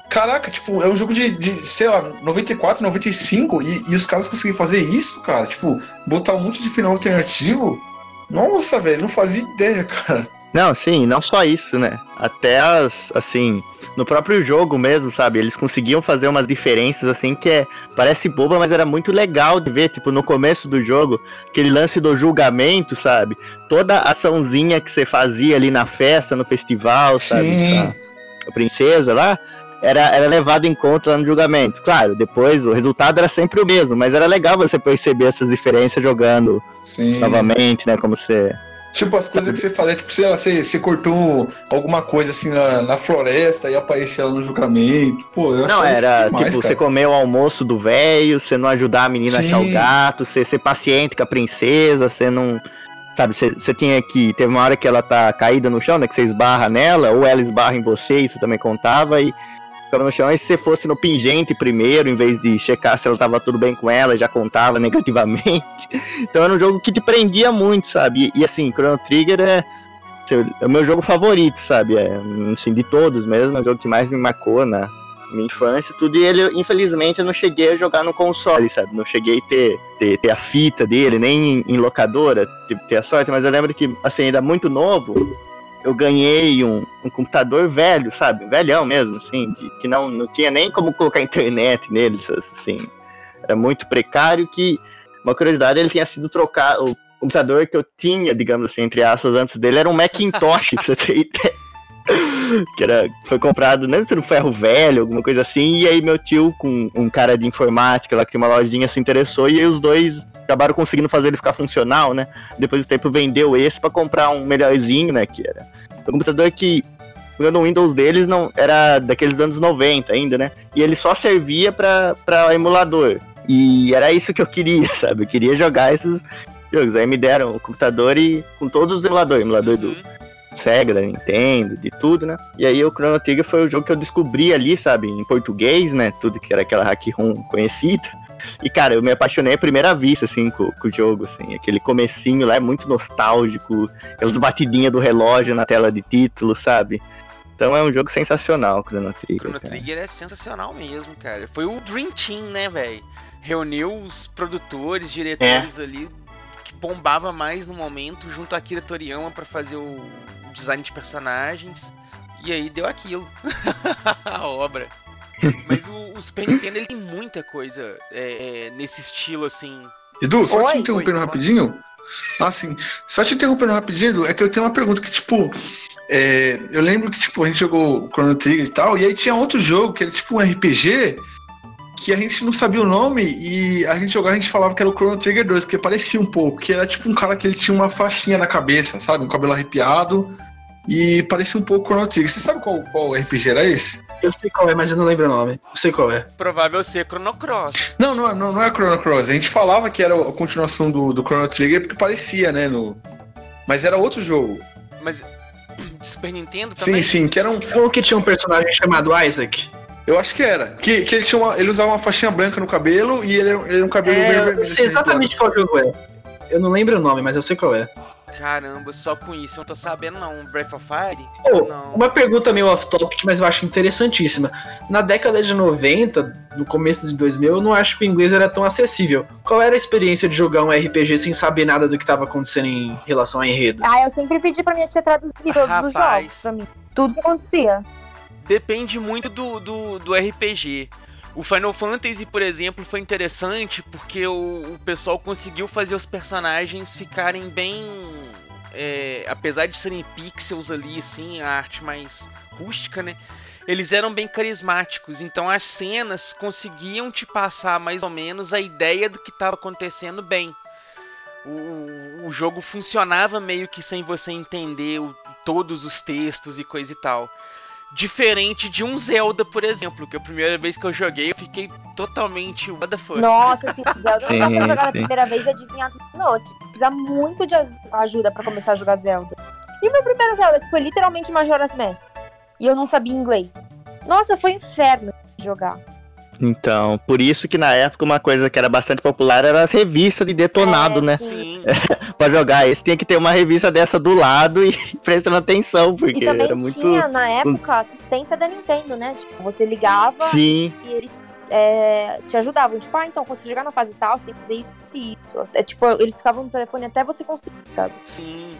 caraca, tipo, é um jogo de, de sei lá, 94, 95 e, e os caras conseguiram fazer isso, cara, tipo, botar um monte de final alternativo. Nossa, velho, não fazia ideia, cara. Não, sim, não só isso, né? Até as, assim, no próprio jogo mesmo, sabe? Eles conseguiam fazer umas diferenças, assim, que é, parece boba, mas era muito legal de ver, tipo, no começo do jogo, aquele lance do julgamento, sabe? Toda açãozinha que você fazia ali na festa, no festival, sabe? Sim. A, a princesa lá, era, era levado em conta lá no julgamento. Claro, depois o resultado era sempre o mesmo, mas era legal você perceber essas diferenças jogando Sim. novamente, né? Como você. Tipo, as coisas que você fazia, tipo, sei lá, você, você cortou alguma coisa assim na, na floresta e aparecia lá no julgamento. Pô, eu Não, era demais, tipo, cara. você comer o almoço do velho, você não ajudar a menina a achar o Sim. gato, você ser paciente com a princesa, você não. Sabe, você, você tinha que. Teve uma hora que ela tá caída no chão, né? Que você esbarra nela, ou ela esbarra em você, isso também contava, e ficava no chão. E se você fosse no pingente primeiro, em vez de checar se ela tava tudo bem com ela, já contava negativamente. Então era um jogo que te prendia muito, sabe? E, e, assim, Chrono Trigger é. É o meu jogo favorito, sabe? É, assim, de todos mesmo, é o jogo que mais me marcou na minha infância tudo. E ele, infelizmente, eu não cheguei a jogar no console, sabe? Não cheguei a ter, ter, ter a fita dele, nem em, em locadora, ter, ter a sorte. Mas eu lembro que, assim, ainda muito novo, eu ganhei um, um computador velho, sabe? Velhão mesmo, assim, de, que não, não tinha nem como colocar internet nele, assim. Era muito precário que, uma curiosidade, ele tinha sido trocado, o computador que eu tinha, digamos assim, entre aspas, antes dele, era um Macintosh, pra você ter ideia. Que era, foi comprado, não se no ferro velho, alguma coisa assim, e aí meu tio, com um cara de informática lá que tem uma lojinha, se interessou, e aí os dois acabaram conseguindo fazer ele ficar funcional, né? Depois do tempo vendeu esse pra comprar um melhorzinho, né? Que era um computador que, o Windows deles, não era daqueles anos 90 ainda, né? E ele só servia pra, pra emulador. E era isso que eu queria, sabe? Eu queria jogar esses jogos. Aí me deram o computador e com todos os emuladores, emulador do Uhum. Sega, da Nintendo, de tudo, né? E aí o Chrono Trigger foi o jogo que eu descobri ali, sabe, em português, né? Tudo que era aquela hack room conhecida. E, cara, eu me apaixonei à primeira vista, assim, com, com o jogo, assim. Aquele comecinho lá é muito nostálgico, aquelas batidinhas do relógio na tela de título, sabe? Então é um jogo sensacional, o Chrono Trigger. Chrono. Trigger é sensacional mesmo, cara. Foi o Dream Team, né, velho? Reuniu os produtores, diretores ali que bombava mais no momento, junto a Akira Toriyama pra fazer o design de personagens. E aí deu aquilo. a obra. Mas o, o Super Nintendo ele tem muita coisa é, é, nesse estilo assim. Edu, só Oi. te interrompendo Oi. rapidinho. Ah, sim. Só te interrompendo rapidinho, Edu, é que eu tenho uma pergunta que, tipo, é, eu lembro que, tipo, a gente jogou Chrono Trigger e tal, e aí tinha outro jogo que era tipo um RPG que a gente não sabia o nome e a gente jogava, a gente falava que era o Chrono Trigger 2, porque parecia um pouco, que era tipo um cara que ele tinha uma faixinha na cabeça, sabe? Um cabelo arrepiado. E parecia um pouco Chrono Trigger. Você sabe qual, qual RPG era esse? Eu sei qual é, mas eu não lembro o nome. Eu sei qual é. Provável ser Chrono Cross. Não, não, não, não é Chrono Cross. A gente falava que era a continuação do, do Chrono Trigger porque parecia, né? No... Mas era outro jogo. Mas de Super Nintendo também. Sim, sim, que era um. É o que tinha um personagem chamado Isaac. Eu acho que era. Que, que ele, tinha uma- ele usava uma faixinha branca no cabelo e ele, era- ele era um cabelo É, meio eu vermelho. sei assim, exatamente qual jogo é. Eu não lembro o nome, mas eu sei qual é. Caramba, só com isso eu não tô sabendo não. Breath of Fire? Pô, não. uma pergunta meio off-topic, mas eu acho interessantíssima. Na década de 90, no começo de 2000, eu não acho que o inglês era tão acessível. Qual era a experiência de jogar um RPG sem saber nada do que estava acontecendo em relação a enredo? Ah, eu sempre pedi pra minha tia traduzir todos os jogos pra mim. Tudo que acontecia. Depende muito do, do, do RPG. O Final Fantasy, por exemplo, foi interessante porque o, o pessoal conseguiu fazer os personagens ficarem bem. É, apesar de serem pixels ali, assim, a arte mais rústica, né? Eles eram bem carismáticos, então as cenas conseguiam te passar mais ou menos a ideia do que estava acontecendo bem. O, o jogo funcionava meio que sem você entender o- todos os textos e coisa e tal. Diferente de um Zelda, por exemplo, que a primeira vez que eu joguei eu fiquei totalmente what the fuck. Nossa, assim, Zelda Sim, não dá pra jogar sim. primeira vez e adivinhar tudo. Não, tipo, precisa muito de ajuda pra começar a jogar Zelda. E o meu primeiro Zelda, que foi literalmente Majora's Mask. E eu não sabia inglês. Nossa, foi um inferno jogar. Então, por isso que na época uma coisa que era bastante popular era as revistas de detonado, É, né? Sim. Pra jogar. Esse tinha que ter uma revista dessa do lado e prestando atenção, E porque também era muito. tinha, na época, assistência da Nintendo, né? Tipo, você ligava Sim, e eles é, te ajudavam. Tipo, ah, então, quando você chegar na fase tal, você tem que fazer isso e isso. É, tipo, eles ficavam no telefone até você conseguir, sabe? Sim.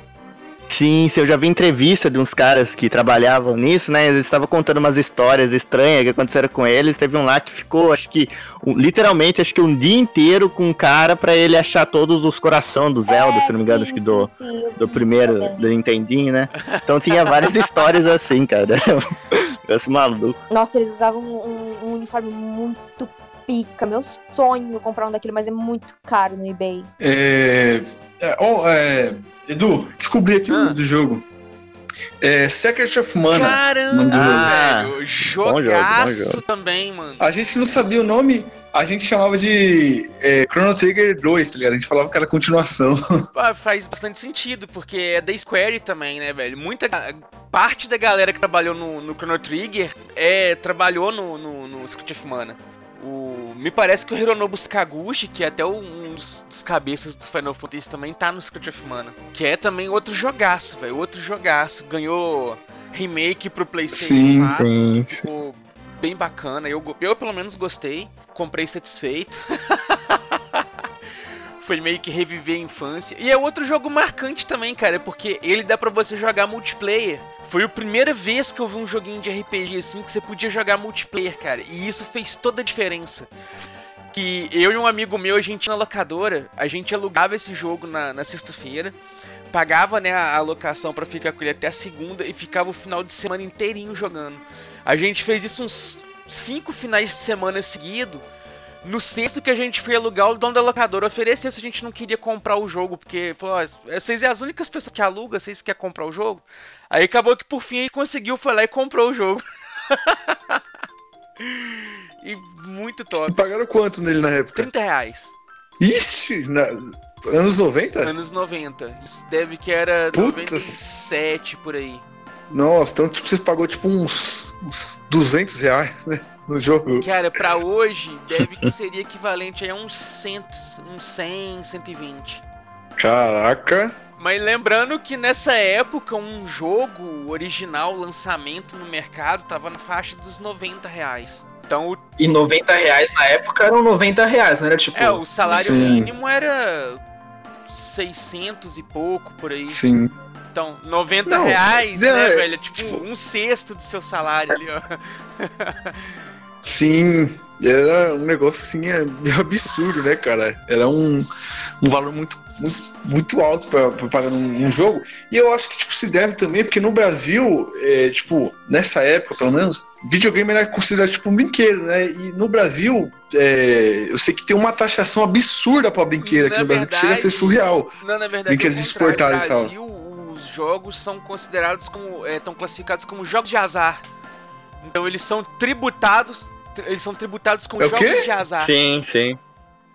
Sim, sim, eu já vi entrevista de uns caras que trabalhavam nisso, né? Eles estavam contando umas histórias estranhas que aconteceram com eles. Teve um lá que ficou, acho que, um- literalmente, acho que um dia inteiro com um cara pra ele achar todos os coração do Zelda, É, se não me engano, sim, acho que do. sim, do primeiro, do Nintendinho, né? Então tinha várias histórias assim, cara. Esse maluco. Nossa, eles usavam um, um uniforme muito pica. Meu sonho comprar um daquele, mas é muito caro no eBay. É, é, ó, é, Edu, descobri aqui Ah. o do jogo. É Secret of Mana. Caramba, nome do jogo. Ah, velho. jogo, bom Jogaço jogo. também, mano. A gente não sabia o nome, a gente chamava de é, Chrono Trigger 2, tá ligado? A gente falava que era continuação. Ah, faz bastante sentido, porque é da Square também, né, velho? Muita parte da galera que trabalhou no, no Chrono Trigger é, trabalhou no, no, no Secret of Mana. O, me parece que o Hironobu Sakaguchi, que é até um dos, dos cabeças do Final Fantasy também, tá no Secret of Mana. Que é também outro jogaço, velho. Outro jogaço. Ganhou remake pro PlayStation Sim, 4. Sim. Ficou bem bacana. Eu, eu pelo menos gostei. Comprei satisfeito. Foi meio que reviver a infância. E é outro jogo marcante também, cara, porque ele dá pra você jogar multiplayer. Foi a primeira vez que eu vi um joguinho de RPG assim que você podia jogar multiplayer, cara. E isso fez toda a diferença. Que eu e um amigo meu, a gente na locadora, a gente alugava esse jogo na, na sexta-feira, pagava né, a alocação pra ficar com ele até a segunda e ficava o final de semana inteirinho jogando. A gente fez isso uns cinco finais de semana seguido. No sexto que a gente foi alugar, o dono da locadora ofereceu se a gente não queria comprar o jogo, porque falou, ó, vocês é as únicas pessoas que alugam, vocês querem comprar o jogo? Aí acabou que por fim a gente conseguiu, foi lá e comprou o jogo. e muito E top. pagaram quanto nele na época? 30 reais. Ixi, na- anos 90? Anos 90. Isso deve que era Putz. 97 por aí. Nossa, então tipo, você pagou tipo uns, uns 200 reais, né? No jogo. Cara, pra hoje, deve que seria equivalente a uns 100, uns 100, 120. Caraca. Mas lembrando que nessa época um jogo original, lançamento no mercado, tava na faixa dos 90 reais. Então o, E 90 reais na época eram 90 reais, não era tipo. é, o salário Sim. mínimo era 600 e pouco por aí. Sim. Então, 90 Não, reais, é, né, é, velho? Tipo, tipo- um sexto do seu salário ali, ó. Sim. Era um negócio assim é, absurdo, né, cara? Era um, um valor muito, muito, muito alto pra, pra pagar num, um jogo. E eu acho que tipo, se deve também, porque no Brasil, é, tipo, nessa época, pelo menos, videogame era considerado tipo um brinquedo, né? E no Brasil, é, eu sei que tem uma taxação absurda pra brinquedo aqui Na no Brasil, que chega a ser verdade, surreal. Não, na verdade, Brinquedos ao exportados e tal. No Brasil, os jogos são considerados como. estão classificados como jogos de azar. Então eles são tributados. Eles são tributados como É o jogos quê? de azar. Sim, sim,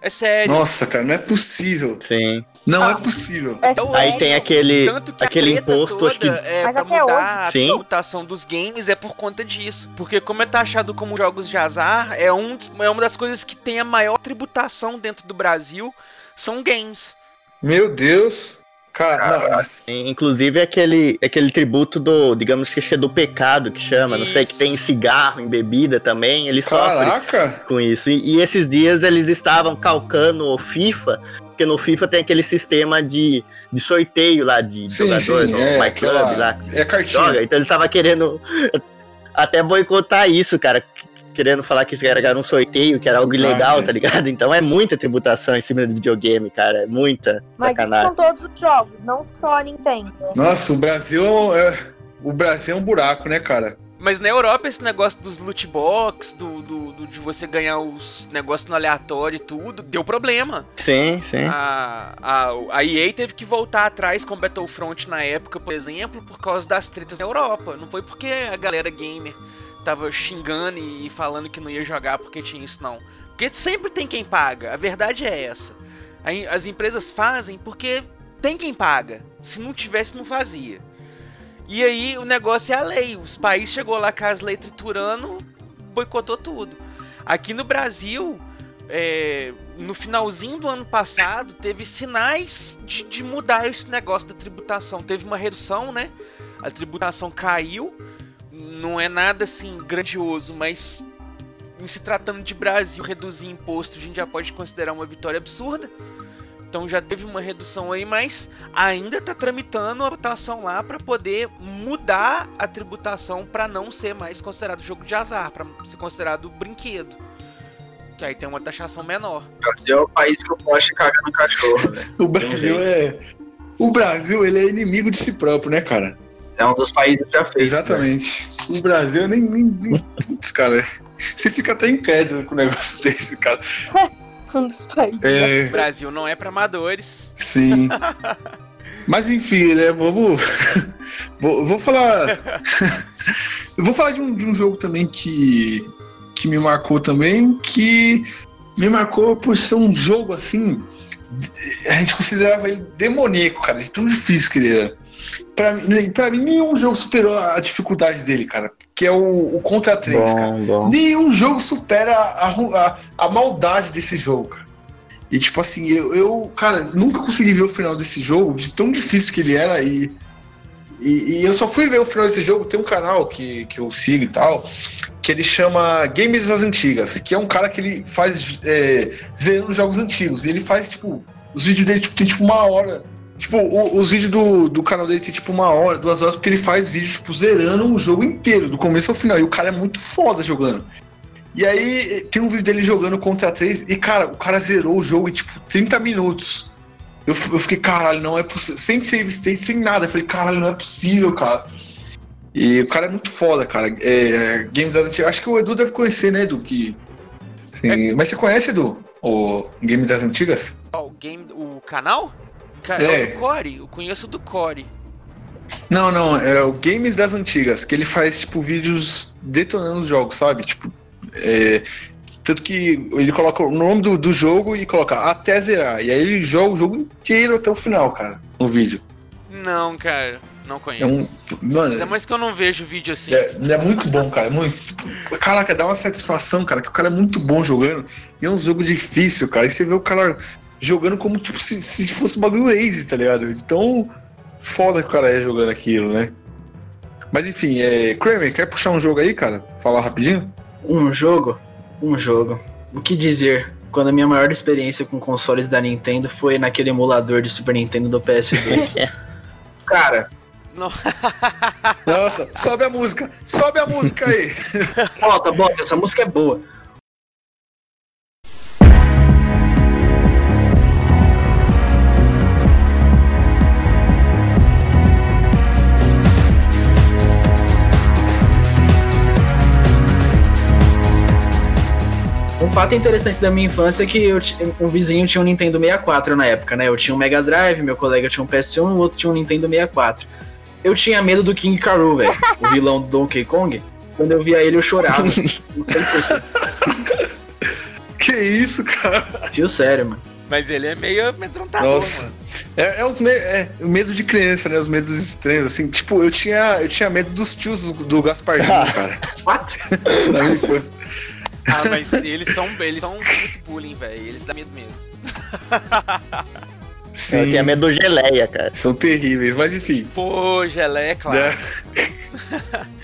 É sério. Nossa, cara, não é possível. sim. Não Ah. é possível. É É o Aí tem aquele, Tanto que aquele imposto, toda acho que. é Mas pra até mudar a Sim. tributação dos games é por conta disso. Porque como é taxado como jogos de azar, é, um, dos- é uma das coisas que tem a maior tributação dentro do Brasil, são games. Meu Deus. Cara, Inclusive aquele, aquele tributo do, digamos que é do pecado que chama, não sei, que Isso. tem em cigarro, em bebida também, ele não, sofre caraca. com isso. E, e esses dias eles estavam calcando o FIFA, porque no FIFA tem aquele sistema de, de sorteio lá de Sim, jogador sim, no é, My Club aquela- lá. É cartinha. Joga, então eles estavam querendo até boicotar isso, cara. Querendo falar que isso era um sorteio, que era algo ilegal, Ah, é. tá ligado? Então é muita tributação em cima do videogame, cara. É muita Mas isso sacanagem. são todos os jogos, não só a Nintendo. Nossa, o Brasil é. O Brasil é um buraco, né, cara? Mas na Europa esse negócio dos loot box, do, do, do- de você ganhar os negócios no aleatório e tudo, deu problema. Sim, sim. A, a, a EA teve que voltar atrás com Battlefront na época, por exemplo, por causa das tretas na Europa. Não foi porque a galera gamer tava xingando e falando que não ia jogar porque tinha isso, não. Porque sempre tem quem paga, a verdade é essa. As empresas fazem porque tem quem paga. Se não tivesse, não fazia. E aí o negócio é a lei. Os países chegou lá com as leis triturando, boicotou tudo. Aqui no Brasil, é, no finalzinho do ano passado, teve sinais de, de mudar esse negócio da tributação. Teve uma redução, né? A tributação caiu. Não é nada assim grandioso, mas em se tratando de Brasil, reduzir imposto a gente já pode considerar uma vitória absurda. Então já teve uma redução aí, mas ainda tá tramitando a votação lá para poder mudar a tributação para não ser mais considerado jogo de azar, para ser considerado brinquedo. Que aí tem uma taxação menor. O Brasil é o país que eu posso cagar no cachorro, velho. O Brasil é. O Brasil, ele é inimigo de si próprio, né, cara? É um dos países já feitos. Exatamente. O Brasil nem. nem, nem putz, cara. Você fica até incrédulo com o negócio desse, cara. Um dos países. É. O Brasil não é para amadores. Sim. Mas enfim, né? Vamos. vou, vou falar. Eu vou falar de um, de um jogo também que. que me marcou também. Que me marcou por ser um jogo assim. A gente considerava ele demoníaco, cara, de tão difícil que ele era. Pra, mim- pra mim, nenhum jogo superou a dificuldade dele, cara. Que é o, o Contra 3, cara. Bom, bom. Nenhum jogo supera a, a, a maldade desse jogo, cara. E tipo assim, eu, eu, cara, nunca consegui ver o final desse jogo, de tão difícil que ele era, e, e, e eu só fui ver o final desse jogo, tem um canal que, que eu sigo e tal, que ele chama Games das Antigas, que é um cara que ele faz é, zerando jogos antigos. E ele faz, tipo, os vídeos dele tipo, tem tipo uma hora. Tipo, o- os vídeos do, do canal dele tem tipo uma hora, duas horas, porque ele faz vídeo, tipo, zerando um jogo inteiro, do começo ao final. E o cara é muito foda jogando. E aí tem um vídeo dele jogando contra 3 e, cara, o cara zerou o jogo em tipo 30 minutos. Eu, eu fiquei, caralho, não é possível. Sem save state, sem nada. Eu falei, caralho, não é possível, cara. E o cara é muito foda, cara. É, Games das Antigas. Acho que o Edu deve conhecer, né, Edu? Que... Sim. Mas você conhece, Edu? O Games das Antigas? O game, o canal? Ca- É. É o Core, eu conheço do Core. Não, não, é o Games das Antigas, que ele faz, tipo, vídeos detonando os jogos, sabe? Tipo, é, tanto que ele coloca o nome do, do jogo e coloca até zerar. E aí ele joga o jogo inteiro até o final, cara, no vídeo. Não, cara, não É conheço. um. Mano, Ainda mais que eu não vejo vídeo assim. é, é muito bom, cara. é Muito, caraca, dá uma satisfação, cara, que o cara é muito bom jogando. E é um jogo difícil, cara. E você vê o cara jogando como tipo, se, se fosse um bagulho easy, tá ligado? De tão foda que o cara é jogando aquilo, né? Mas enfim, é, Kramer, quer puxar um jogo aí, cara? Falar rapidinho? Um jogo? Um jogo. O que dizer? Quando a minha maior experiência com consoles da Nintendo foi naquele emulador de Super Nintendo do PS2. Cara, Não. Nossa, sobe a música! Sobe a música aí! bota, bota, essa música é boa. Fato interessante da minha infância é que eu um vizinho tinha um Nintendo 64 na época, né? Eu tinha um Mega Drive, meu colega tinha um PS1, o outro tinha um Nintendo 64. Eu tinha medo do King Karoo, velho, o vilão do Donkey Kong. Quando eu via ele, eu chorava. Não sei porquê. que isso, cara? Fio sério, mano. Mas ele é meio amedrontador, Nossa. mano. É, é, os me- é o medo de criança, né? Os medos estranhos, assim. Tipo, eu tinha, eu tinha medo dos tios do, do Gasparzinho, cara. What? Na minha infância. Ah, mas eles são, eles são muito bullying, velho. Eles dão medo mesmo. Sim. Eu tinha medo do geleia, cara. São terríveis, mas enfim. Pô, geleia, claro. né?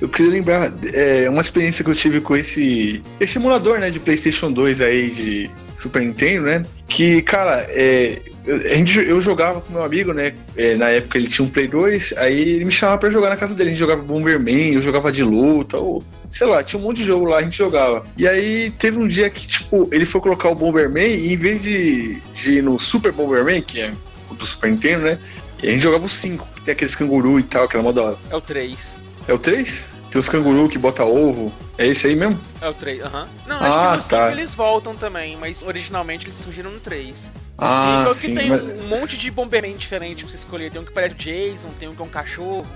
Eu queria lembrar é, uma experiência que eu tive com esse, esse emulador, né, de PlayStation 2 aí de Super Nintendo, né? Que, cara, é, a gente, eu jogava com meu amigo, né? É, na época ele tinha um Play 2, aí ele me chamava pra jogar na casa dele. A gente jogava Bomberman, eu jogava de luta, ou sei lá, tinha um monte de jogo lá, a gente jogava. E aí teve um dia que, tipo, ele foi colocar o Bomberman e em vez de, de ir no Super Bomberman, que é o do Super Nintendo, né? E a gente jogava o 5, que tem aqueles canguru e tal, aquela moda. É o 3. É o 3? Tem os canguru que bota ovo. É esse aí mesmo? É o 3, aham. Não, Ah, acho que no 5 tá. eles voltam também, mas originalmente eles surgiram no 3. Ah, é o que sim, tem mas- um monte de Bomberman diferente pra você escolher. Tem um que parece Jason, tem um que é um cachorro.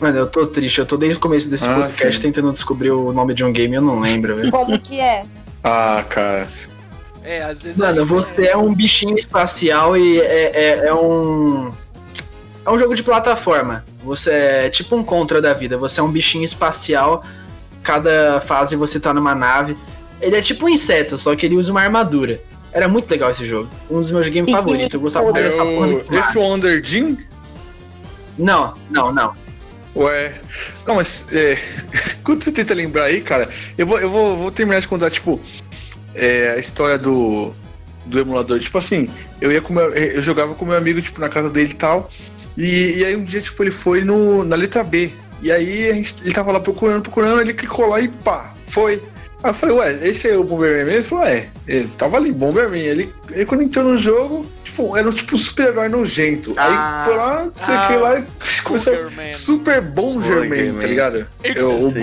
Mano, eu tô triste. Eu tô desde o começo desse Ah, podcast sim. tentando descobrir o nome de um game e eu não lembro, velho. Como que é? Ah, cara. É, às vezes. Mano, aí- você é um bichinho espacial e é, é, é um. É um jogo de plataforma. Você é tipo um contra da vida. Você é um bichinho espacial. Cada fase você tá numa nave. Ele é tipo um inseto, só que ele usa uma armadura. Era muito legal esse jogo. Um dos meus games E favoritos. Eu gostava mais dessa porra do que nada. esse Wonder Jim? Não, não, não. Ué. Não, mas é, quando você tenta lembrar aí, cara, eu vou, eu vou, vou terminar de contar, tipo, é, a história do, do emulador. Tipo assim, eu ia com meu, eu jogava com meu amigo, tipo, na casa dele e tal. E, e aí um dia, tipo, ele foi no, na letra B. E aí a gente, ele tava lá procurando, procurando, ele clicou lá e pá, foi. Aí eu falei, ué, esse é o Bomberman mesmo? Ele falou, é, ele tava ali, Bomberman. Ele, ele quando entrou no jogo, tipo, era um tipo um super-herói nojento. Ah. aí foi lá, você Ah, que lá e começou. Super bom Germain, Boogerman. tá ligado? É o Sim.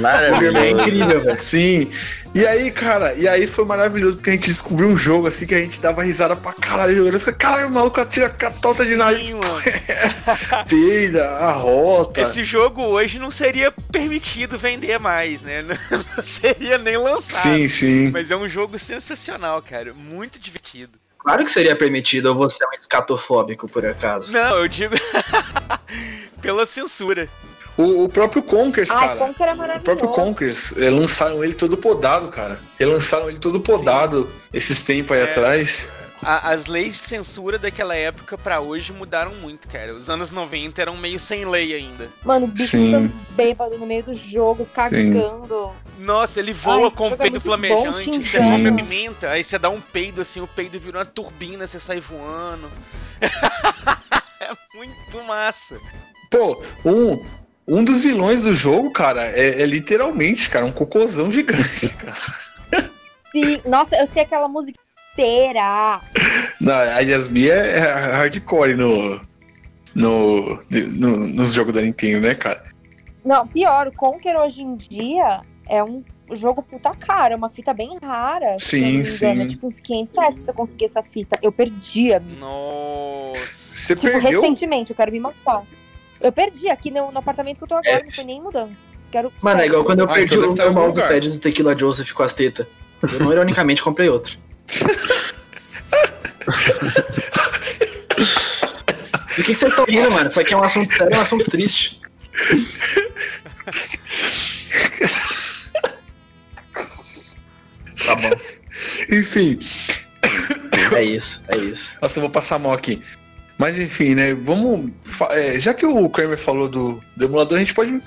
Maravilhoso. é incrível, velho. Sim. E aí, cara, e aí foi maravilhoso porque a gente descobriu um jogo assim que a gente dava risada pra caralho jogando. Eu falei, caralho, o maluco atira catota de nariz, Sim, mano. peida, arrota. Esse jogo hoje não seria permitido vender mais, né? Não seria nem lançado. Sim, sim. Mas é um jogo sensacional, cara. Muito divertido. Claro que seria permitido, ou você é um escatofóbico, por acaso. Não, eu digo. pela censura. O, o próprio Conkers, Ai, cara. Conker é O próprio Conkers, é, lançaram ele todo podado, cara. Relançaram ele todo podado esses tempos aí É. atrás. As leis de censura daquela época pra hoje mudaram muito, cara. Os anos 90 eram meio sem lei ainda. Mano, o bicho Sim. bêbado no meio do jogo, cagando. Nossa, ele voa Ai, com o é peido muito flamejante, bom, você Sim. come a pimenta, aí você dá um peido assim, o peido vira uma turbina, você sai voando. é muito massa. Pô, um, um dos vilões do jogo, cara, é, é literalmente, cara, um cocôzão gigante, cara. Sim, nossa, eu sei aquela música inteira. Não, a Yasmin é é hardcore no, no, no, nos jogos da Nintendo, né, cara? Não, pior, o Conker hoje em dia é um jogo puta caro, é uma fita bem rara. se eu não Sim, me engano, sim. É tipo uns 500 reais pra você conseguir essa fita. Eu perdi, amigo. Nossa. Você Tipo, perdeu? recentemente, eu quero me matar. Eu perdi aqui no, no apartamento que eu tô agora, não foi nem mudança. Quero, Mano, é igual quando eu Ah, perdi então deve o estar em meu algum lugar. mousepad do Tequila Joseph com as tetas. Eu não ironicamente comprei outro. Do que, que vocês estão rindo, mano? Isso aqui é um assunto sério, é um assunto triste. Tá bom. Enfim, É isso, é isso. nossa, eu vou passar mal aqui. Mas enfim, né? Vamos. é, já que o Kramer falou do, do emulador, a gente pode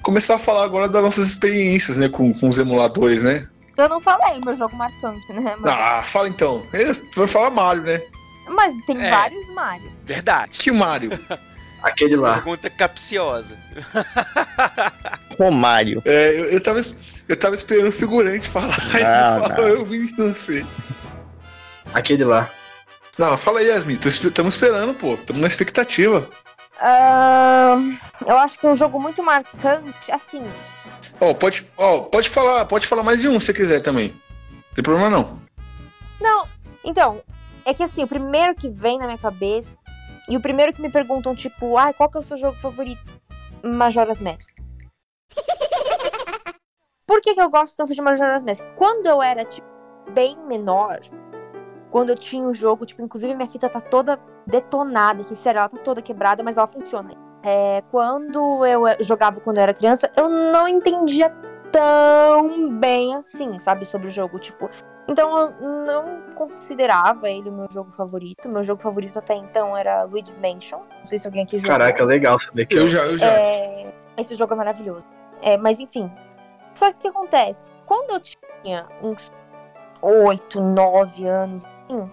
começar a falar agora das nossas experiências, né? Com, com os emuladores, né? Eu não falei meu jogo marcante, né? Mas, Ah, fala então. Você vai falar Mario, né? mas tem É. vários Mario. Verdade. Que Mario? Aquele lá. Pergunta capciosa. Romário. É, eu, eu, tava, eu tava esperando o figurante falar. Aí Não, ele falou, não. eu vim não sei. Aquele lá. Não, fala aí, Yasmin. Estamos esperando, pô. Estamos na expectativa. Ahn, eu acho que um jogo muito marcante, assim, Ó, pode, ó, pode falar, pode falar mais de um se você quiser também. Não tem problema não. Não, então, é que assim, o primeiro que vem na minha cabeça, e o primeiro que me perguntam, tipo, ah, qual que é o seu jogo favorito? Majora's Mask. Por que, que eu gosto tanto de Majora's Mask? Quando eu era, tipo, bem menor, quando eu tinha o jogo, tipo, inclusive minha fita tá toda detonada, que sério, ela tá toda quebrada, mas ela funciona. É, quando eu eh, jogava quando eu era criança, eu não entendia tão bem assim, sabe, sobre o jogo. Tipo, então eu não considerava ele o meu jogo favorito. Meu jogo favorito até então era Luigi's Mansion. Não sei se alguém aqui jogou. Caraca, legal saber que Eu já, eu já. É, esse jogo é maravilhoso. É, mas enfim. Só que o que acontece? Quando eu tinha uns 8, 9 anos, assim,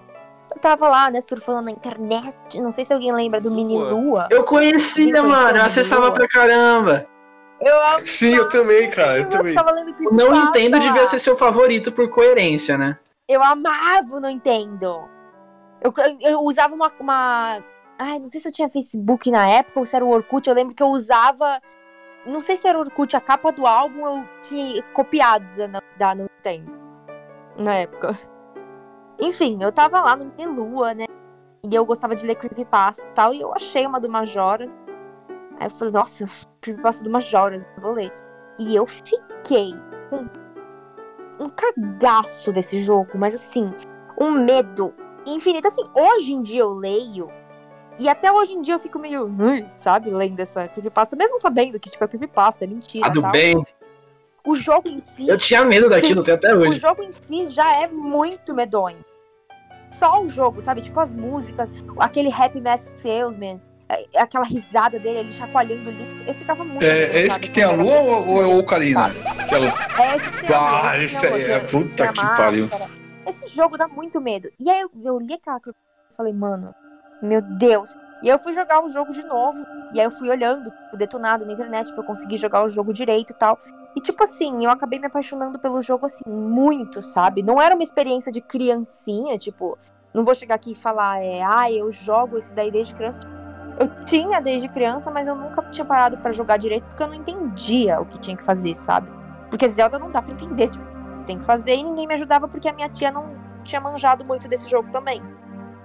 eu tava lá, né, surfando na internet. Não sei se alguém lembra do Mini Lua. Eu conhecia, conheceu mano. Eu acessava pra caramba. Eu amava, Sim, eu também, cara, eu eu também. Não Nintendo lá. devia ser seu favorito por coerência, né? Eu amava o Nintendo. Eu, eu usava uma, uma. Ai, não sei se eu tinha Facebook na época ou se era o Orkut. Eu lembro que eu usava. Não sei se era o Orkut, a capa do álbum eu tinha copiado da, da Nintendo. Na época. Enfim, eu tava lá no Lua, né? E eu gostava de ler Creepypasta e tal. E eu achei uma do Majoras. Aí eu falei, nossa, Creepypasta do Majoras, vou ler. E eu fiquei com um cagaço desse jogo, mas assim, um medo infinito. Assim, hoje em dia eu leio. E até hoje em dia eu fico meio, "Ui", sabe, lendo essa creepypasta, mesmo sabendo que, tipo, é creepypasta, é mentira. A do tal. bem. O jogo em si, Eu tinha medo daquilo até, até o hoje. jogo em si já é muito medonho. Só o jogo, sabe? Tipo as músicas, aquele Happy Mask Salesman, é, aquela risada dele, ele chacoalhando o livro. Eu ficava muito. É, é esse revoltada que tem a lua ou, ou é o Ocarina? Aquela... É esse que tem a Ah, lua, esse tem a aí lua, é- tem- puta tem que pariu. Esse jogo dá muito medo. E aí eu, eu li aquela e falei, mano, meu Deus. E eu fui jogar o jogo de novo. E aí eu fui olhando o detonado na internet eu conseguir jogar o jogo direito e tal. E tipo assim, eu acabei me apaixonando pelo jogo assim, muito, sabe? Não era uma experiência de criancinha, tipo, não vou chegar aqui e falar, é, ah, eu jogo esse daí desde criança. Eu tinha desde criança, mas eu nunca tinha parado pra jogar direito porque eu não entendia o que tinha que fazer, sabe? Porque Zelda não dá pra entender, tipo, tem que fazer e ninguém me ajudava porque a minha tia não tinha manjado muito desse jogo também.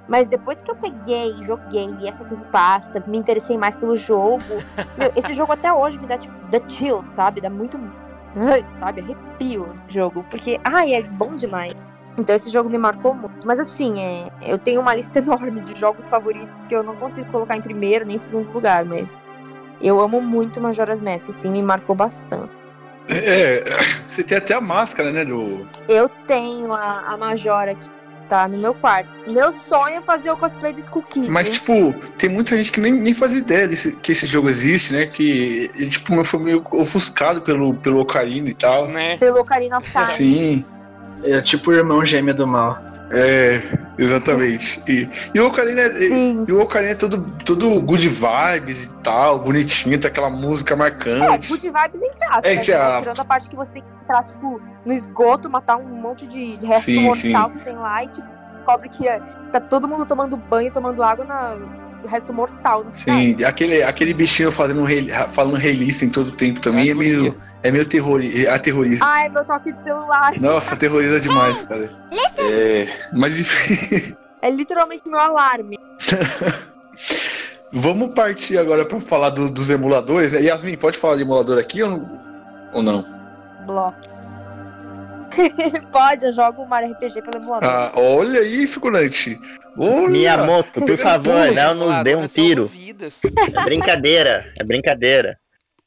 Mas depois que eu peguei, joguei, li essa creepypasta, me interessei mais pelo jogo. meu, esse jogo até hoje me dá, tipo, the chill, sabe? Dá muito. Sabe? Arrepio o jogo. Porque, ai, é bom demais. Então esse jogo me marcou muito. Mas assim, é, eu tenho uma lista enorme de jogos favoritos que eu não consigo colocar em primeiro nem em segundo lugar, mas eu amo muito Majora's Mask, assim, me marcou bastante. É, você tem até a máscara, né? Do... Eu tenho a, a Majora aqui, tá no meu quarto. Meu sonho é fazer o cosplay de Skull Kid. Mas, tipo, tem muita gente que nem, nem faz ideia desse, que esse jogo existe, né? Que, tipo, foi meio ofuscado pelo, pelo Ocarina e tal. Né? Pelo Ocarina of Time. Sim, É tipo o irmão gêmeo do mal. é, exatamente. E, e o Ocarina é, Sim. e o Ocarina é todo, todo good vibes e tal, bonitinho, tem aquela música É, marcante. good vibes entre aspas, É né? a- Tirando a parte que você tem que entrar, tipo, no esgoto, matar um monte de de resto Sim, mortal sim. que tem lá e, tipo, descobre que é, tá todo mundo tomando banho, tomando água na resto mortal. Sim, aquele, aquele bichinho fazendo um falando reilice em todo tempo também é meio, é meio terrori, aterroriza. Ai, meu toque de celular. Nossa, aterroriza demais, cara. É, mas enfim, É literalmente meu alarme. vamos partir agora pra falar do- dos emuladores. Yasmin, pode falar de emulador aqui ou não? Ou não? Bloco. Pode, eu jogo o Mario RPG pelo emulador. Ah, olha aí, figurante. Olha. Miyamoto, por favor, não nos dê um tiro. É brincadeira, é brincadeira.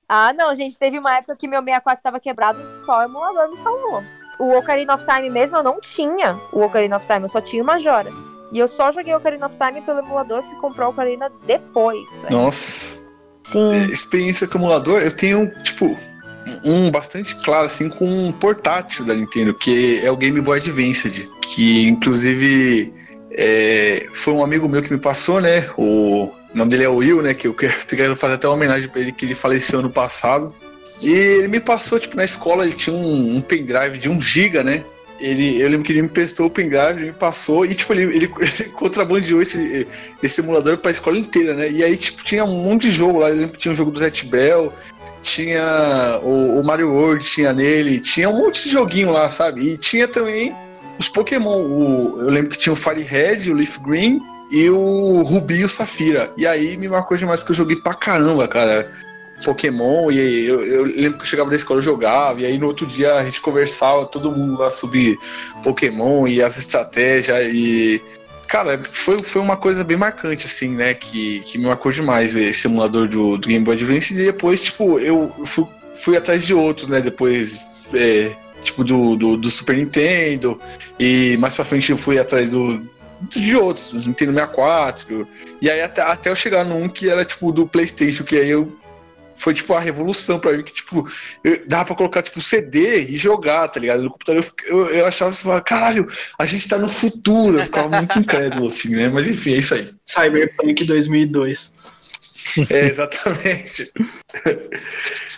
Ah, não, gente, teve uma época que meu 64 tava quebrado e só o emulador me salvou. O Ocarina of Time mesmo, eu não tinha o Ocarina of Time, eu só tinha o Majora. E eu só joguei o Ocarina of Time pelo emulador, fui comprar o Ocarina depois. né? Nossa. Sim. experiência com emulador, eu tenho, tipo, um bastante claro, assim, com um portátil da Nintendo, que é o Game Boy Advance, que inclusive é, foi um amigo meu que me passou, né? O nome dele é Will, né? Que eu quero, fazer até uma homenagem pra ele, que ele faleceu ano passado. E ele me passou, tipo, na escola ele tinha um, um pendrive de 1 GB, né? Ele, eu lembro que ele me prestou o pendrive, me passou, e tipo, ele, ele, ele contrabandeou esse, esse emulador pra escola inteira, né? E aí, tipo, tinha um monte de jogo lá. Eu lembro que tinha o jogo do Zet Bell, tinha o, o Mario World, tinha nele, tinha um monte de joguinho lá, sabe? E tinha também os Pokémon. O, eu lembro que tinha o Fire Red, o Leaf Green e o Rubi e o Safira. E aí me marcou demais porque eu joguei pra caramba, cara. Pokémon, e aí eu, eu lembro que eu chegava da escola, eu jogava, e aí no outro dia a gente conversava, todo mundo lá sobre Pokémon e as estratégias, e Cara, foi, foi uma coisa bem marcante, assim, né? Que, que me marcou demais esse emulador do, do Game Boy Advance. E depois, tipo, eu fui, fui atrás de outros, né? Depois, é, tipo, do, do, do Super Nintendo. E mais pra frente eu fui atrás do, de outros, do Nintendo 64. E aí até, até eu chegar num que era, tipo, do PlayStation, que aí eu foi tipo a revolução pra mim, que tipo, eu- dava pra colocar tipo CD e jogar, tá ligado? No computador eu, eu, eu achava, assim, caralho, a gente tá no futuro, eu ficava muito incrédulo assim, né? Mas enfim, é isso aí. Cyberpunk 2002. É, exatamente.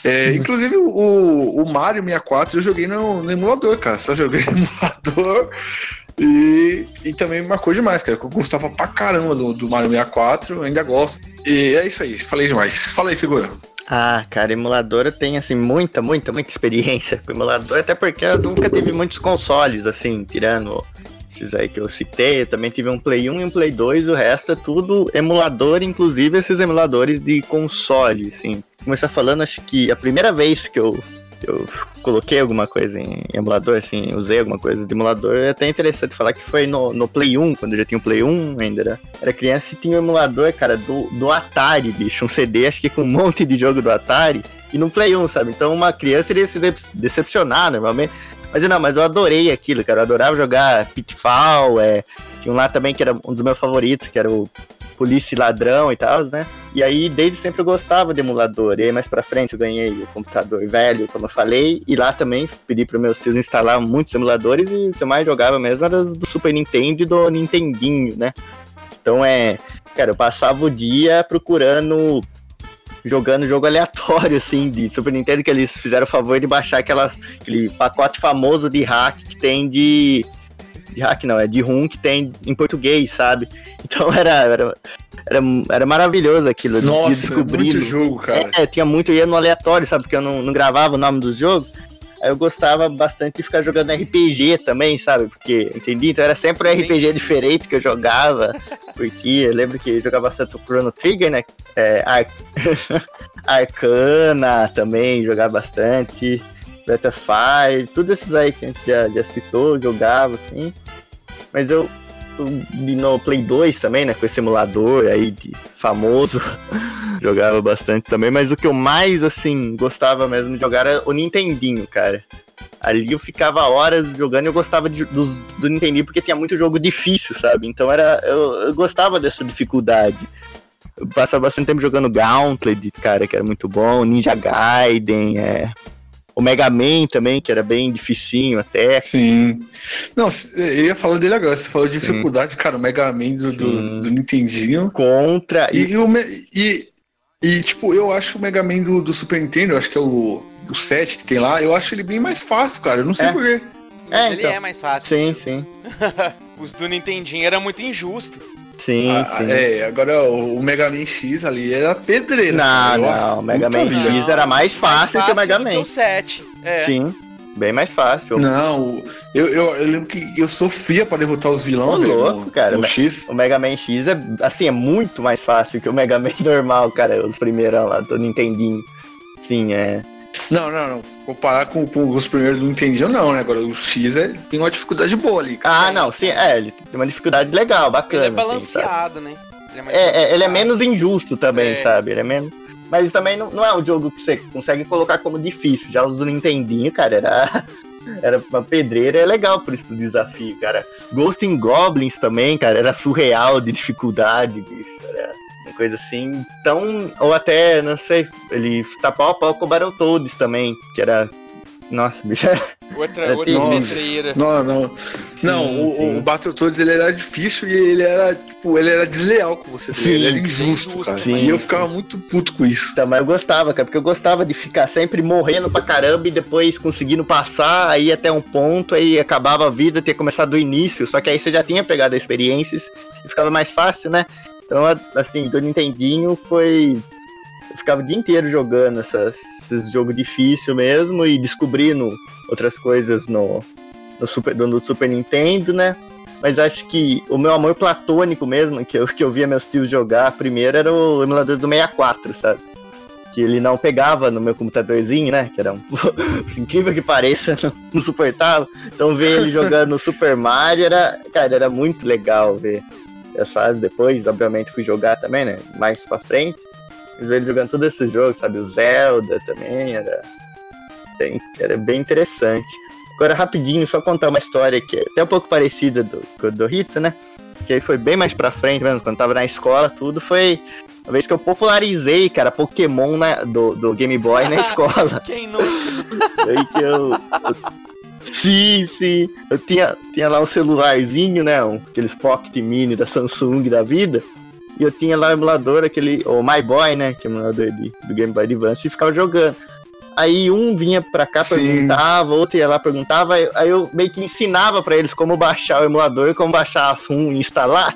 É, inclusive o, o Mario 64 eu joguei no, no emulador, cara. Só joguei no emulador. E, e também uma coisa demais, cara. que Eu gostava pra caramba do, do Mario 64, eu ainda gosto. E é isso aí, falei demais. Fala aí, figura. Ah, cara, emulador eu tenho, assim, muita, muita, muita experiência com emulador, até porque eu nunca tive muitos consoles, assim, tirando esses aí que eu citei, eu também tive um Play 1 e um Play 2, o resto é tudo emulador, inclusive esses emuladores de console, assim. Começar falando, acho que a primeira vez que eu, eu coloquei alguma coisa em emulador, assim, usei alguma coisa de emulador, é até interessante falar que foi no, no Play 1, quando eu já tinha o Play 1, ainda era, era criança e tinha um emulador, cara, do, do Atari, bicho, um CD, acho que com um monte de jogo do Atari, e no Play 1, sabe? Então uma criança iria se de- decepcionar normalmente. Mas não, mas eu adorei aquilo, cara. Eu adorava jogar Pitfall, é, tinha um lá também que era um dos meus favoritos, que era o Polícia e Ladrão e tal, né? E aí, desde sempre eu gostava de emulador. E aí, mais pra frente, eu ganhei o computador velho, como eu falei. E lá também pedi para meus tios instalar muitos emuladores. E o que eu mais jogava mesmo era do Super Nintendo e do Nintendinho, né? Então é. Cara, eu passava o dia procurando. Jogando jogo aleatório, assim, de Super Nintendo, que eles fizeram o favor de baixar aquelas, aquele pacote famoso de hack que tem de. De hack não, é de rum que tem em português, sabe? Então era, era, era, era maravilhoso aquilo. de Nossa, descobrir muito jogo, cara. é, tinha muito, ia no aleatório, sabe? Porque eu não, não gravava o nome dos jogos. Aí eu gostava bastante de ficar jogando RPG também, sabe? Porque, entendi? Então era sempre um RPG diferente que eu jogava. Curtia. Eu lembro que jogava bastante o Chrono Trigger, né? É, Ar- Arcana também, jogava bastante. Of Fire, tudo esses aí que a gente já, já citou, jogava, assim. Mas eu no Play 2 também, né? Com esse emulador aí de famoso. jogava bastante também, mas o que eu mais, assim, gostava mesmo de jogar era o Nintendinho, cara. Ali eu ficava horas jogando e eu gostava de- do, do Nintendinho porque tinha muito jogo difícil, sabe? Então era eu, eu gostava dessa dificuldade. Eu passava bastante tempo jogando Gauntlet, cara, que era muito bom, Ninja Gaiden, é... o Mega Man também, que era bem dificinho até. Sim. Não, eu ia falar dele agora. Você falou de dificuldade, cara, o Mega Man do, do, Sim. do Nintendinho. Contra. E, e, o e, e, tipo, eu acho o Mega Man do, do Super Nintendo, eu acho que é o, o 7 que tem lá, eu acho ele bem mais fácil, cara. Eu não sei É. porquê. É, ele então. é mais fácil. Sim, sim. Os do Nintendinho era muito injusto. Sim, Ah, sim. é, agora o, o Mega Man X ali era pedreira. Não, não, o Mega Man vida. X era mais fácil que o Mega Man. o 7. É. Sim, bem mais fácil. Não, eu, eu, eu lembro que eu sofria pra derrotar os vilões, velho. louco, no- cara, mas- X. O Mega Man X é, assim, é muito mais fácil que o Mega Man normal, cara. Os primeirão lá do Nintendinho. Sim, é. Não, não, não. Comparar com, com os primeiros do Nintendo, não, né? Agora o X é, tem uma dificuldade boa ali, cara. Ah, não, sim, é, ele tem uma dificuldade legal, bacana. Ele é assim, balanceado, né? Ele mais é, é, ele é menos injusto também, É. sabe? Ele é menos. Mas também não, não é um jogo que você consegue colocar como difícil. Já os do Nintendinho, cara, era. Era uma pedreira, é legal por isso do desafio, cara. Ghost in Goblins também, cara, era surreal de dificuldade, bicho. Era coisa assim, tão. Ou até, não sei, ele tá pau a pau com o Battletoads também, que era. Nossa, bicho. Outra, Era outra pedreira. Não, não. Não, o, sim. o Battletoads ele era difícil e ele era, tipo, ele era desleal com você. Sim, ele era injusto, injusto, cara. sim, e eu sim. ficava muito puto com isso. Então, mas eu gostava, cara, porque eu gostava de ficar sempre morrendo pra caramba e depois conseguindo passar, aí até um ponto, aí acabava a vida, tinha começado do início, só que aí você já tinha pegado as experiências e ficava mais fácil, né? Então, assim, do Nintendinho foi. Eu ficava o dia inteiro jogando essas, esses jogos difíceis mesmo e descobrindo outras coisas no, no, Super, no Super Nintendo, né? Mas acho que o meu amor platônico mesmo, que eu, que eu via meus tios jogar primeiro, era o emulador do 64, sabe? Que ele não pegava no meu computadorzinho, né? Que era um. incrível que pareça, não, não suportava. Então ver ele jogando no Super Mario era. Cara, era muito legal ver as fases depois. Obviamente fui jogar também, né? Mais pra frente. Mas ver ele jogando todos esses jogos, sabe? O Zelda também era. Bem, era bem interessante. Agora, rapidinho, só contar uma história que é até um pouco parecida do, do Rita, né? Que aí foi bem mais pra frente mesmo, quando tava na escola, tudo. Foi A vez que eu popularizei, cara, Pokémon na- do, do Game Boy na escola. Quem nunca? Aí que eu. eu- Sim, sim. Eu tinha, tinha lá um celularzinho, né? Um, aqueles Pocket Mini da Samsung da vida. E eu tinha lá o emulador, aquele. O My Boy, né? Que é o emulador de, do Game Boy Advance, e ficava jogando. Aí um vinha pra cá, Sim. perguntava, outro ia lá, perguntava. aí- Aí eu meio que ensinava pra eles como baixar o emulador, como baixar a FUN e instalar.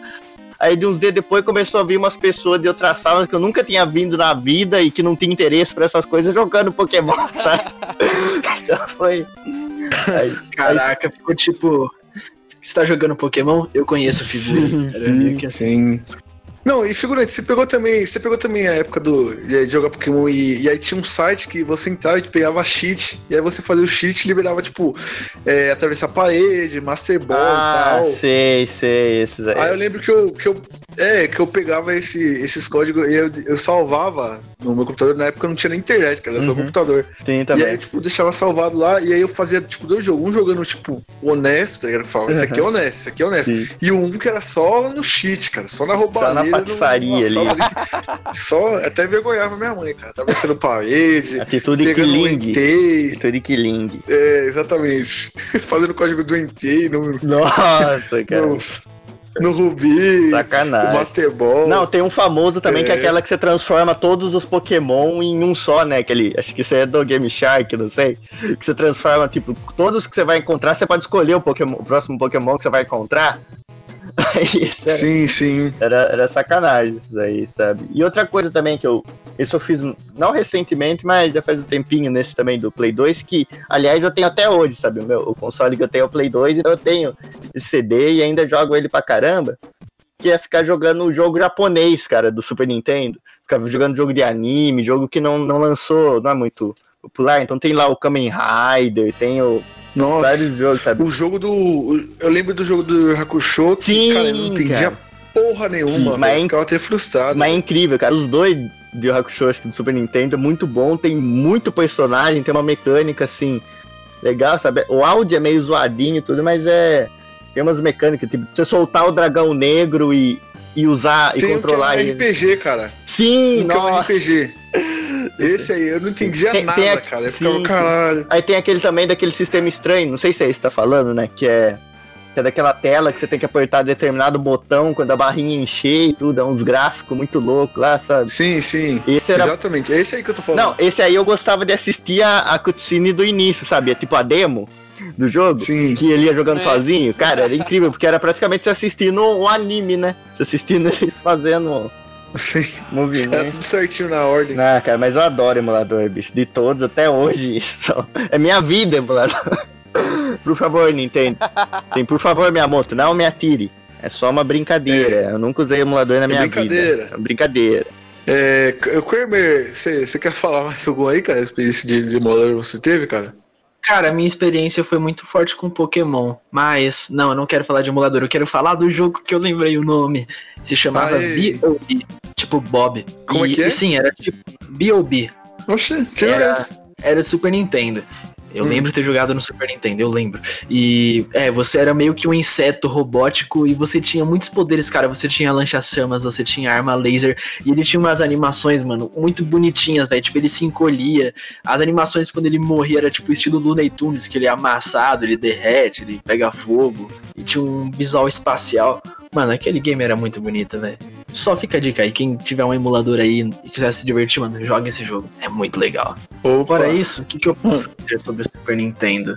Aí de uns dias depois começou a vir umas pessoas de outras salas que eu nunca tinha vindo na vida e que não tinha interesse por essas coisas jogando Pokémon, sabe? então foi. Aí, Caraca, ficou tipo. Você tá jogando Pokémon? Eu conheço a figura. Sim, assim. Sim. Não, e figurante, você pegou também, você pegou também a época do de jogar Pokémon e, e aí tinha um site que você entrava e pegava cheat, e aí você fazia o cheat e liberava, tipo, é, atravessar a parede, Master Ball ah, e tal. sei, sei, esses aí. Aí eu lembro que eu, que eu, é, que eu pegava esse, esses códigos e eu, eu salvava no meu computador. Na época não tinha nem internet, cara, era só Uhum. computador. Sim, E aí também. eu, tipo, deixava salvado lá e aí eu fazia, tipo, dois jogos. Um jogando, tipo, honesto, tá ligado? Eu falava, esse aqui é honesto, esse aqui é honesto. Sim. E um que era só no cheat, cara, só na roubalheira. Só na patifaria ali. que- Só, até envergonhava minha mãe, cara. Tava sendo parede, Atitude Killing. Atitude Killing. É, exatamente. Fazendo código do entei no, Nossa, cara. no, no Rubi, Sacanagem. Master Ball. Não, tem um famoso também que é É. aquela que você transforma todos os Pokémon em um só, né? Aquele, acho que isso é do Game Shark, não sei. Que você transforma, tipo, todos que você vai encontrar, você pode escolher o, Pokémon, o próximo Pokémon que você vai encontrar. Aí, era, Sim, sim. era, era sacanagem isso aí, sabe? E outra coisa também que eu. Isso eu fiz, não recentemente, mas já faz um tempinho nesse também do Play 2, que, aliás, eu tenho até hoje, sabe? O, meu, o console que eu tenho é o Play 2, então eu tenho esse CD e ainda jogo ele pra caramba. Que é ficar jogando o jogo japonês, cara, do Super Nintendo. Ficava jogando jogo de anime, jogo que não, não lançou, não é muito popular. Então tem lá o Kamen Rider, tem o, Nossa. vários jogos, sabe? O jogo do. Eu lembro do jogo do Hakusho que, Sim, cara, eu não entendia cara. porra nenhuma, Sim, mas velho. é Ficava até frustrado. Mas é incrível, cara. Os dois de Hakusho, acho que do Super Nintendo, é muito bom. Tem muito personagem, tem uma mecânica, assim, legal, sabe? O áudio é meio zoadinho e tudo, mas é... Tem umas mecânicas, tipo, você soltar o dragão negro e, e usar e Tem um que controlar é um ele. RPG, cara. Sim, Um é um nossa. RPG. Esse aí, eu não entendia Tem- nada, tem a- cara. Eu sim, ficava, caralho. Aí tem aquele também daquele sistema estranho, não sei se é isso que tá falando, né? Que é, que é daquela tela que você tem que apertar determinado botão quando a barrinha encher e tudo. É uns gráficos muito loucos lá, sabe? Sim, sim. Esse era Exatamente. É esse aí que eu tô falando. Não, esse aí eu gostava de assistir a, a cutscene do início, sabe? É Tipo a demo do jogo. Sim. Que ele ia jogando É. sozinho. Cara, era incrível, porque era praticamente você assistindo o anime, né? Você assistindo eles fazendo Sim. Movimento. tudo certinho na ordem. Ah, cara, mas eu adoro emulador, bicho. De todos, até hoje. Isso é minha vida, emulador. por favor, Nintendo. Sim, por favor, minha moto, não me atire. É só uma brincadeira. Eu nunca usei emulador na É minha brincadeira. vida. É brincadeira. É, Kramer, você quer falar mais algum aí, cara? Experiência de, de emulador que você teve, cara? Cara, a minha experiência foi muito forte com Pokémon. Mas, não, eu não quero falar de emulador. Eu quero falar do jogo que eu lembrei o nome. Se chamava. B.O.B. Tipo Bob. Como é E- que é? e sim, era tipo B.O.B. Oxe, que Era- era... é? Era do Super Nintendo. Eu Hum. lembro ter jogado no Super Nintendo, eu lembro. E é, você era meio que um inseto robótico e você tinha muitos poderes, cara. Você tinha lança-chamas, você tinha arma laser. E ele tinha umas animações, mano, muito bonitinhas, velho. Tipo, ele se encolhia. As animações quando ele morria era tipo estilo Looney Tunes, que ele é amassado, ele derrete, ele pega fogo. E tinha um visual espacial. Mano, aquele game era muito bonito, velho. Só fica a dica aí, quem tiver um emulador aí e quiser se divertir, mano, joga esse jogo. É muito legal. Opa. Fora isso, o que, que eu posso dizer sobre o Super Nintendo?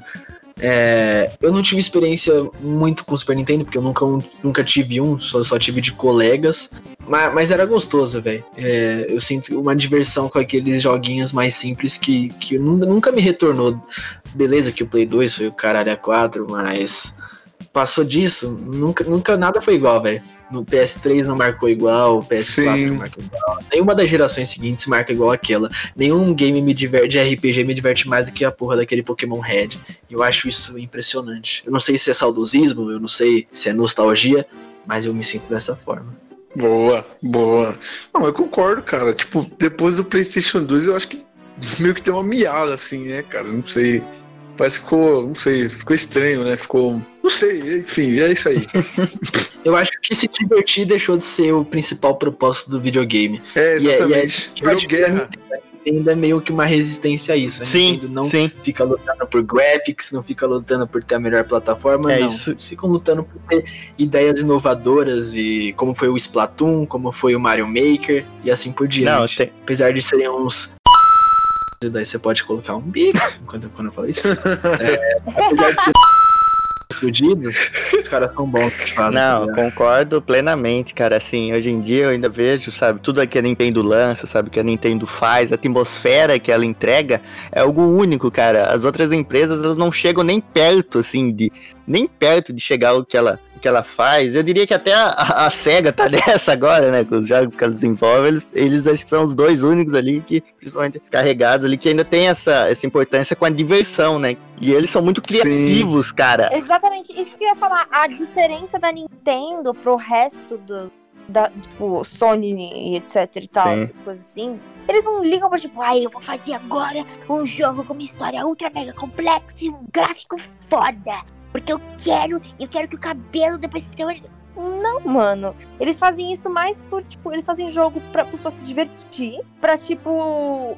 É, eu não tive experiência muito com o Super Nintendo, porque eu nunca, nunca tive um, só, só tive de colegas. Mas, mas era gostoso, velho. É, eu sinto uma diversão com aqueles joguinhos mais simples que, que nunca, nunca me retornou. Beleza que o Play 2 foi o caralho a 4, mas passou disso, nunca, nunca nada foi igual, velho. No PS3 não marcou igual, o PS4 Sim. não marcou igual. Nenhuma das gerações seguintes marca igual aquela. Nenhum game me diverte, de RPG me diverte mais do que a porra daquele Pokémon Red. Eu acho isso impressionante. Eu não sei se é saudosismo, eu não sei se é nostalgia, mas eu me sinto dessa forma. Boa, boa. Não, eu concordo, cara. Tipo, depois do PlayStation 2, eu acho que meio que deu uma miada, assim, né, cara? Não sei. Parece que ficou, não sei, ficou estranho, né? Ficou. Não sei, enfim, é isso aí. Eu acho que se divertir deixou de ser o principal propósito do videogame. É, E é- e é- exatamente. Virou guerra. Ainda é meio que uma resistência a isso. A Sim, Nintendo não sim. fica lutando por graphics, não fica lutando por ter a melhor plataforma, É não. isso. Ficam lutando por ter ideias inovadoras e como foi o Splatoon, como foi o Mario Maker e assim por diante. Não, tem, Apesar de serem uns. E daí você pode colocar um bico quando, quando eu falo isso. É, apesar de serem fudidos, os caras são bons fazem. tá Não, concordo plenamente, cara. Assim, hoje em dia eu ainda vejo, sabe, tudo que a Nintendo lança, sabe, que a Nintendo faz, a atmosfera que ela entrega é algo único, cara. As outras empresas, elas não chegam nem perto, assim, de nem perto de chegar ao que ela, que ela faz. Eu diria que até a, a, a SEGA tá nessa agora, né, com os jogos que ela desenvolve, eles, eles acho que são os dois únicos ali que, principalmente carregados ali, que ainda tem essa, essa importância com a diversão, né? E eles são muito Sim. criativos, cara. Exatamente, isso que eu ia falar. A diferença da Nintendo pro resto do. Da, tipo, Sony e etc e tal, Sim. essas coisas assim. Eles não ligam pra tipo, ai, eu vou fazer agora um jogo com uma história ultra mega complexa e um gráfico foda. Porque eu quero, eu quero que o cabelo da pessoa. Não, mano. Eles fazem isso mais por, tipo, eles fazem jogo pra pessoa se divertir. Pra, tipo,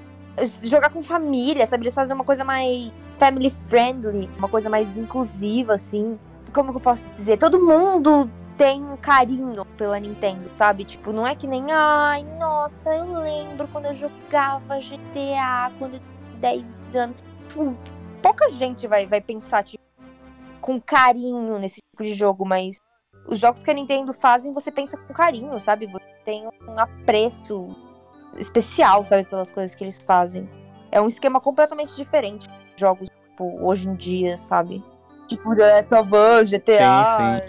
jogar com família, sabe? Eles fazem uma coisa mais family friendly, uma coisa mais inclusiva, assim. Como que eu posso dizer? Todo mundo tem um carinho pela Nintendo, sabe? Tipo, não é que nem, ai, nossa, eu lembro quando eu jogava GTA quando eu tinha 10 anos. Tipo, pouca gente vai, vai pensar, tipo, com carinho nesse tipo de jogo, mas os jogos que a Nintendo fazem, você pensa com carinho, sabe? Você tem um apreço especial, sabe, pelas coisas que eles fazem. É um esquema completamente diferente de jogos, tipo, hoje em dia, sabe? Tipo, The Last of Us, GTA,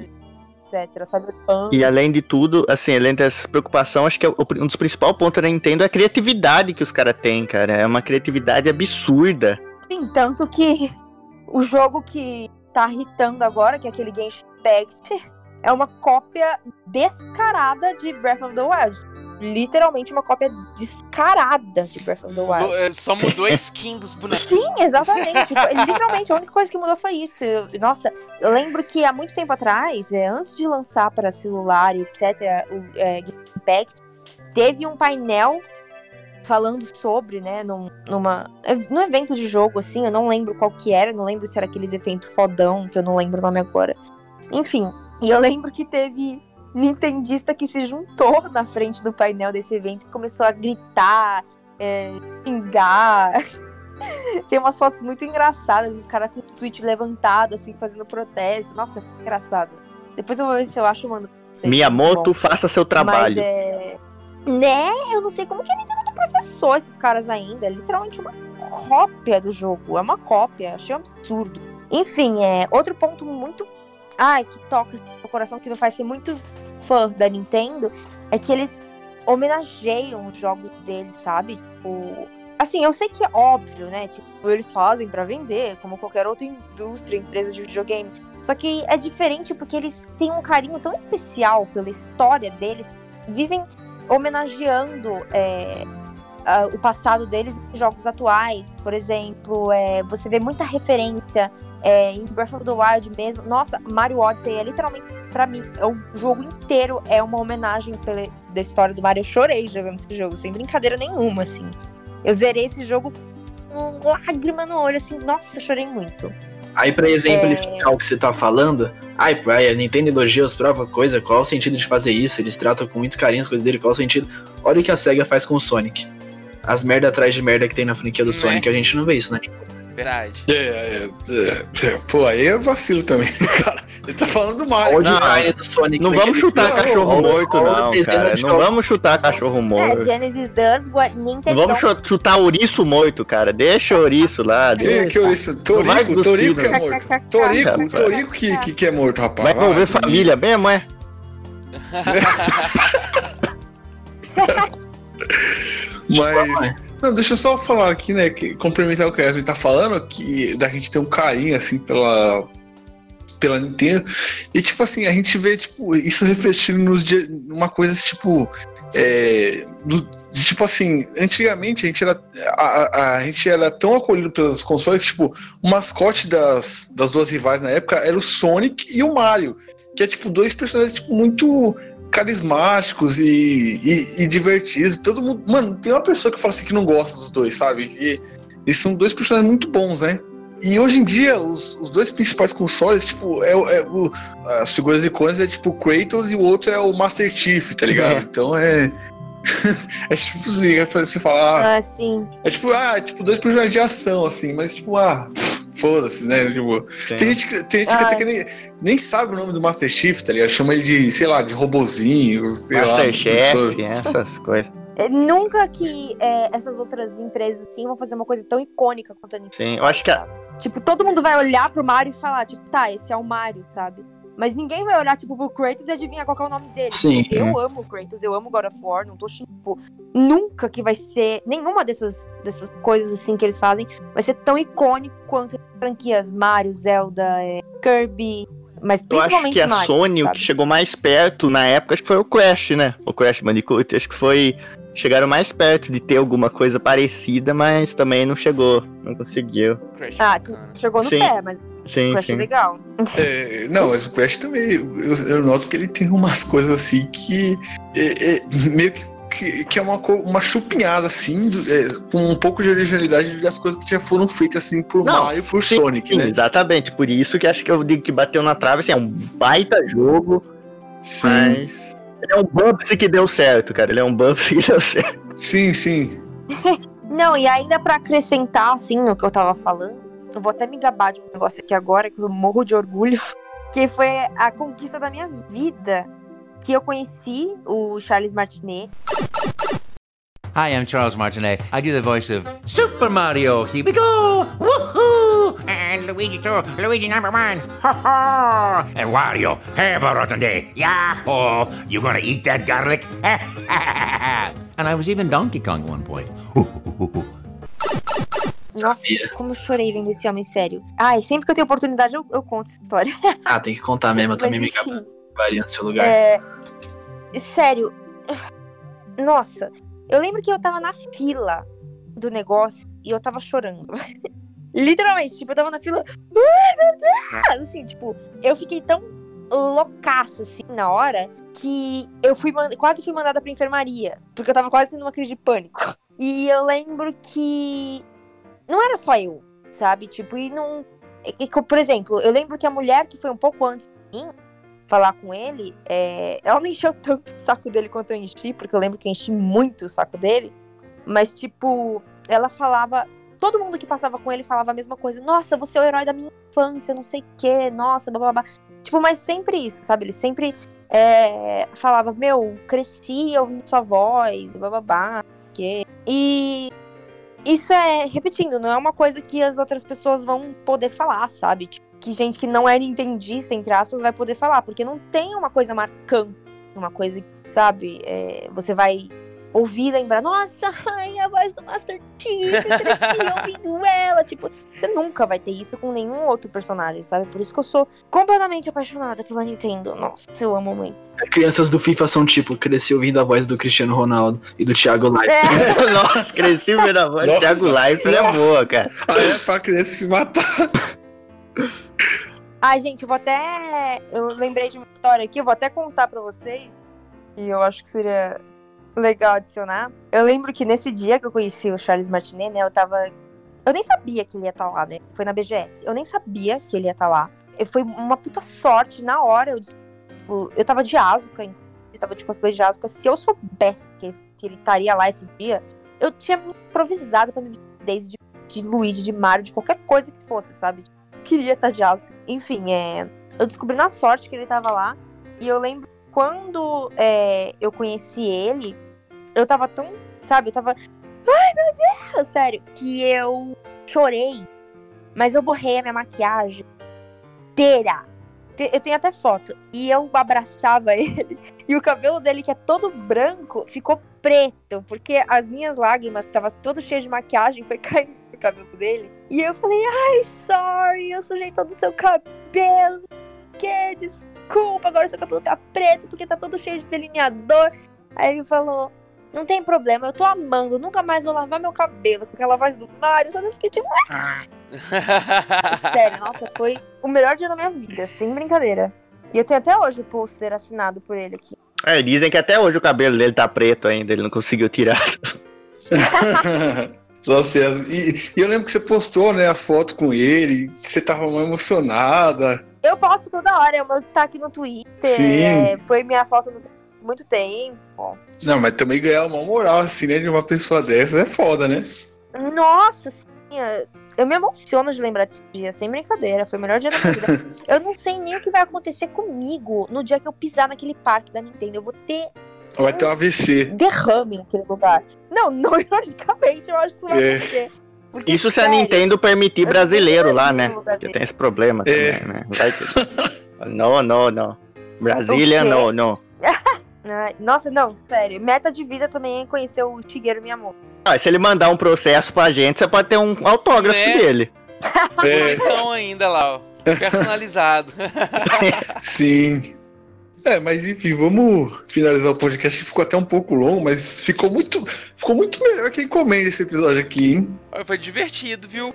etc, sabe? E além de tudo, assim, além dessa preocupação, acho que é um dos principais pontos da Nintendo é a criatividade que os caras têm, cara. É uma criatividade absurda. Sim, tanto que o jogo que tá irritando agora, que é aquele Genshin Impact, é uma cópia descarada de Breath of the Wild. Literalmente uma cópia descarada de Breath of the Wild. É, Só mudou a skin dos bonecos. Sim, exatamente. Literalmente, a única coisa que mudou foi isso. Nossa, eu lembro que há muito tempo atrás, é, antes de lançar para celular e etc., o é, Impact, teve um painel falando sobre, né, num, numa, num evento de jogo, assim, eu não lembro qual que era, não lembro se era aqueles eventos fodão, que eu não lembro o nome agora. Enfim, e eu lembro que teve nintendista que se juntou na frente do painel desse evento e começou a gritar, é, xingar. Tem umas fotos muito engraçadas, os caras com o tweet levantado, assim, fazendo protesto. Nossa, engraçado. Depois eu vou ver se eu acho, mano. Miyamoto, bom. faça seu Mas trabalho. é. Né? Eu não sei como que a Nintendo processou esses caras ainda. É literalmente uma cópia do jogo. É uma cópia. Achei um absurdo. Enfim, é outro ponto muito. Ai, que toca no coração, que me faz ser muito fã da Nintendo, é que eles homenageiam os jogos deles, sabe? Tipo. Assim, eu sei que é óbvio, né? Tipo, eles fazem pra vender, como qualquer outra indústria, empresa de videogame. Só que é diferente porque eles têm um carinho tão especial pela história deles, vivem homenageando é, a- o passado deles em jogos atuais. Por exemplo, é, você vê muita referência é, em Breath of the Wild mesmo. Nossa, Mario Odyssey é literalmente, pra mim, é o jogo inteiro é uma homenagem pela, da história do Mario. Eu chorei jogando esse jogo, sem brincadeira nenhuma, assim. Eu zerei esse jogo com lágrima no olho, assim. Nossa, chorei muito. Aí, pra exemplificar o que você tá falando, ai, pô, aí a Nintendo elogia os prova coisa, qual o sentido de fazer isso? Eles tratam com muito carinho as coisas dele, qual o sentido? Olha o que a SEGA faz com o Sonic. As merda atrás de merda que tem na franquia do Né? Sonic, a gente não vê isso, né? Verdade. É, é, é, é, pô, aí é vacilo também, cara. Ele tá falando do Mario. Olha o Não, design do Sonic. Não vamos chutar cachorro morto, não, cara. Não vamos chutar cachorro É, morto. Genesis does what Não Nintendo vamos chu- chutar ouriço morto, cara. Deixa o ouriço lá. Que, deixa. que? Não vai Torico, Torico que é morto. Torico. Torico que, que, que é morto, rapaz. Vai envolver família mesmo, é? Mas. Não, deixa eu só falar aqui, né? Que, complementar o que a Yasmin tá falando, que da gente ter um carinho, assim, pela. pela Nintendo. E, tipo assim, a gente vê, tipo, isso refletindo nos dias, numa coisa, tipo, é, do- tipo assim, antigamente a gente era, a, a- a gente era tão acolhido pelos consoles que, tipo, o mascote das, das duas rivais na época era o Sonic e o Mario, que é, tipo, dois personagens, tipo, muito carismáticos e, e, e divertidos. Todo mundo, mano, tem uma pessoa que fala assim que não gosta dos dois, sabe? E eles são dois personagens muito bons, né? E hoje em dia, os, os dois principais consoles, tipo, é, é o- as figuras icônicas é tipo o Kratos e o outro é o Master Chief, tá ligado? É. Então é. é tipo assim, é você falar. Ah, sim. É tipo, ah, é tipo dois personagens de ação, assim, mas tipo, ah, foda-se, né? Tipo, tem gente, que, tem gente que até que nem, nem sabe o nome do Master Chief, tá ligado? Chama ele de, sei lá, de robozinho, sei lá. Masterchef, essas coisas. É, Nunca que é, essas outras empresas assim vão fazer uma coisa tão icônica quanto a Nintendo. Sim, eu acho que a- Tipo, todo mundo vai olhar pro Mario e falar, tipo, tá, esse é o Mario, sabe? Mas ninguém vai olhar, tipo, pro Kratos e adivinhar qual que é o nome dele. Sim. Eu amo o Kratos, eu amo God of War, não tô tipo, nunca que vai ser nenhuma dessas, dessas coisas assim que eles fazem vai ser tão icônico quanto as franquias Mario, Zelda, é, Kirby, mas eu acho principalmente que a Mario. Sony, o sabe? que chegou mais perto na época, acho que foi o Crash, né? O Crash Bandicoot, acho que foi. Chegaram mais perto de ter alguma coisa parecida, mas também não chegou, não conseguiu. Crash Ah, é sim, bacana. chegou no Sim. pé, mas Sim, achei sim. legal. É, não, mas o Crash também, eu, eu noto que ele tem umas coisas assim que é, é meio que, que, que é uma, uma chupinhada, assim, do- é, com um pouco de originalidade das coisas que já foram feitas assim por Não, Mario e por sim, Sonic, Sim, né? exatamente. Por isso que acho que eu digo que bateu na trave, assim, é um baita jogo, Sim, mas. Ele é um Bubsy que deu certo, cara. Ele é um Bubsy que deu certo. sim, sim. Não, e ainda pra acrescentar, assim, no que eu tava falando, eu vou até me gabar de um negócio aqui agora, que eu morro de orgulho, que foi a conquista da minha vida. Que eu conheci o Charles Martinet. Hi, I'm Charles Martinet. I do the voice of Super Mario. Here we go! Woohoo! And Luigi too. Luigi number one. Ha ha! And Wario, have a rotten day. Yahoo! You gonna eat that garlic? and I was even Donkey Kong at one point. Nossa, Sabia. como eu chorei vendo esse homem sério. Ai, sempre que eu tenho oportunidade, eu, eu conto essa história. Ah, tem que contar mesmo, eu Mas também me enfim, gabaria no seu lugar. é... Sério. Nossa, eu lembro que eu tava na fila do negócio e eu tava chorando. Literalmente, tipo, eu tava na fila. Ai, meu Deus! Assim, tipo, eu fiquei tão loucaça, assim, na hora, que eu fui quase fui mandada pra enfermaria. Porque eu tava quase tendo uma crise de pânico. E eu lembro que não era só eu, sabe? Tipo, e não. e- por exemplo, eu lembro que a mulher que foi um pouco antes de mim falar com ele, é, ela não encheu tanto o saco dele quanto eu enchi, porque eu lembro que eu enchi muito o saco dele. Mas, tipo, ela falava. Todo mundo que passava com ele falava a mesma coisa. Nossa, você é o herói da minha infância, não sei o quê, nossa, blá blá blá. Tipo, mas sempre isso, sabe? Ele sempre é, falava, meu, cresci ouvindo sua voz, blá blá blá, quê. E isso é, repetindo, não é uma coisa que as outras pessoas vão poder falar, sabe? Tipo, que gente que não é nintendista, entre aspas, vai poder falar, porque não tem uma coisa marcante, uma coisa, sabe? É, você vai ouvir e lembrar, nossa, ai, a voz do Master Chief, eu cresci ouvindo ela. Tipo, você nunca vai ter isso com nenhum outro personagem, sabe? Por isso que eu sou completamente apaixonada pela Nintendo. Nossa, eu amo muito. Crianças do FIFA são tipo, cresci ouvindo a voz do Cristiano Ronaldo e do Thiago Live. É, Nossa, cresci vendo a voz. Nossa, Thiago Leifert é boa, cara. Aí é pra criança se matar. Ai, gente, eu vou até. Eu lembrei de uma história aqui, eu vou até contar pra vocês. E eu acho que seria legal adicionar. Eu lembro que nesse dia que eu conheci o Charles Martinet, né, eu tava. Eu nem sabia que ele ia estar lá, né? Foi na BGS. Eu nem sabia que ele ia estar lá. E Foi uma puta sorte. Na hora, eu, tipo, eu tava de Asuka, eu tava de cosplay de Asuka. Se eu soubesse que, ele estaria lá esse dia, eu tinha improvisado pra me desde de, de Luigi, de Mario, de qualquer coisa que fosse, sabe? Eu queria estar de Asuka. Enfim, é, eu descobri na sorte que ele tava lá. E eu lembro quando é, eu conheci ele, eu tava tão, sabe, eu tava. Ai, meu Deus, sério, que eu chorei. Mas eu borrei a minha maquiagem inteira. Te- Eu tenho até foto. E eu abraçava ele. E o cabelo dele, que é todo branco, ficou preto. Porque as minhas lágrimas, que tava todo cheio de maquiagem, foi caindo no cabelo dele. E eu falei, ai, sorry, eu sujei todo o seu cabelo. quê, desculpa, agora seu cabelo tá preto porque tá todo cheio de delineador. Aí ele falou, não tem problema, eu tô amando, nunca mais vou lavar meu cabelo com aquela voz do Mario, sabe? Eu fiquei tipo, sério, nossa, foi o melhor dia da minha vida, sem brincadeira. E eu tenho até hoje o pôster assinado por ele aqui. É, dizem que até hoje o cabelo dele tá preto ainda, ele não conseguiu tirar. Só. E, e eu lembro que você postou, né, as fotos com ele, que você tava emocionada. Eu posto toda hora, é o meu destaque no Twitter. Sim. é, foi minha foto no muito tempo. Não, mas também ganhar uma moral, assim, né, de uma pessoa dessas é foda, né? Nossa, sim, eu me emociono de lembrar desse dia, sem brincadeira. Foi o melhor dia da minha vida. eu não sei nem o que vai acontecer comigo no dia que eu pisar naquele parque da Nintendo. Eu vou ter Vai ter um AVC. derrame naquele lugar. Não, não ironicamente, eu acho que isso vai É. acontecer. Porque, Isso se a Nintendo permitir brasileiro lá, né? Porque tem esse problema É. também, né? Vai que- Não, não, não. Brasília, não, não. Nossa, não, sério. Meta de vida também é conhecer o Shigeru Miyamoto. Ah, se ele mandar um processo pra gente, você pode ter um autógrafo Né? dele. É, Então ainda lá, ó. Personalizado. sim. É, mas enfim, vamos finalizar o podcast que ficou até um pouco longo, mas ficou muito, ficou muito melhor que encomenda esse episódio aqui, hein? Foi divertido, viu?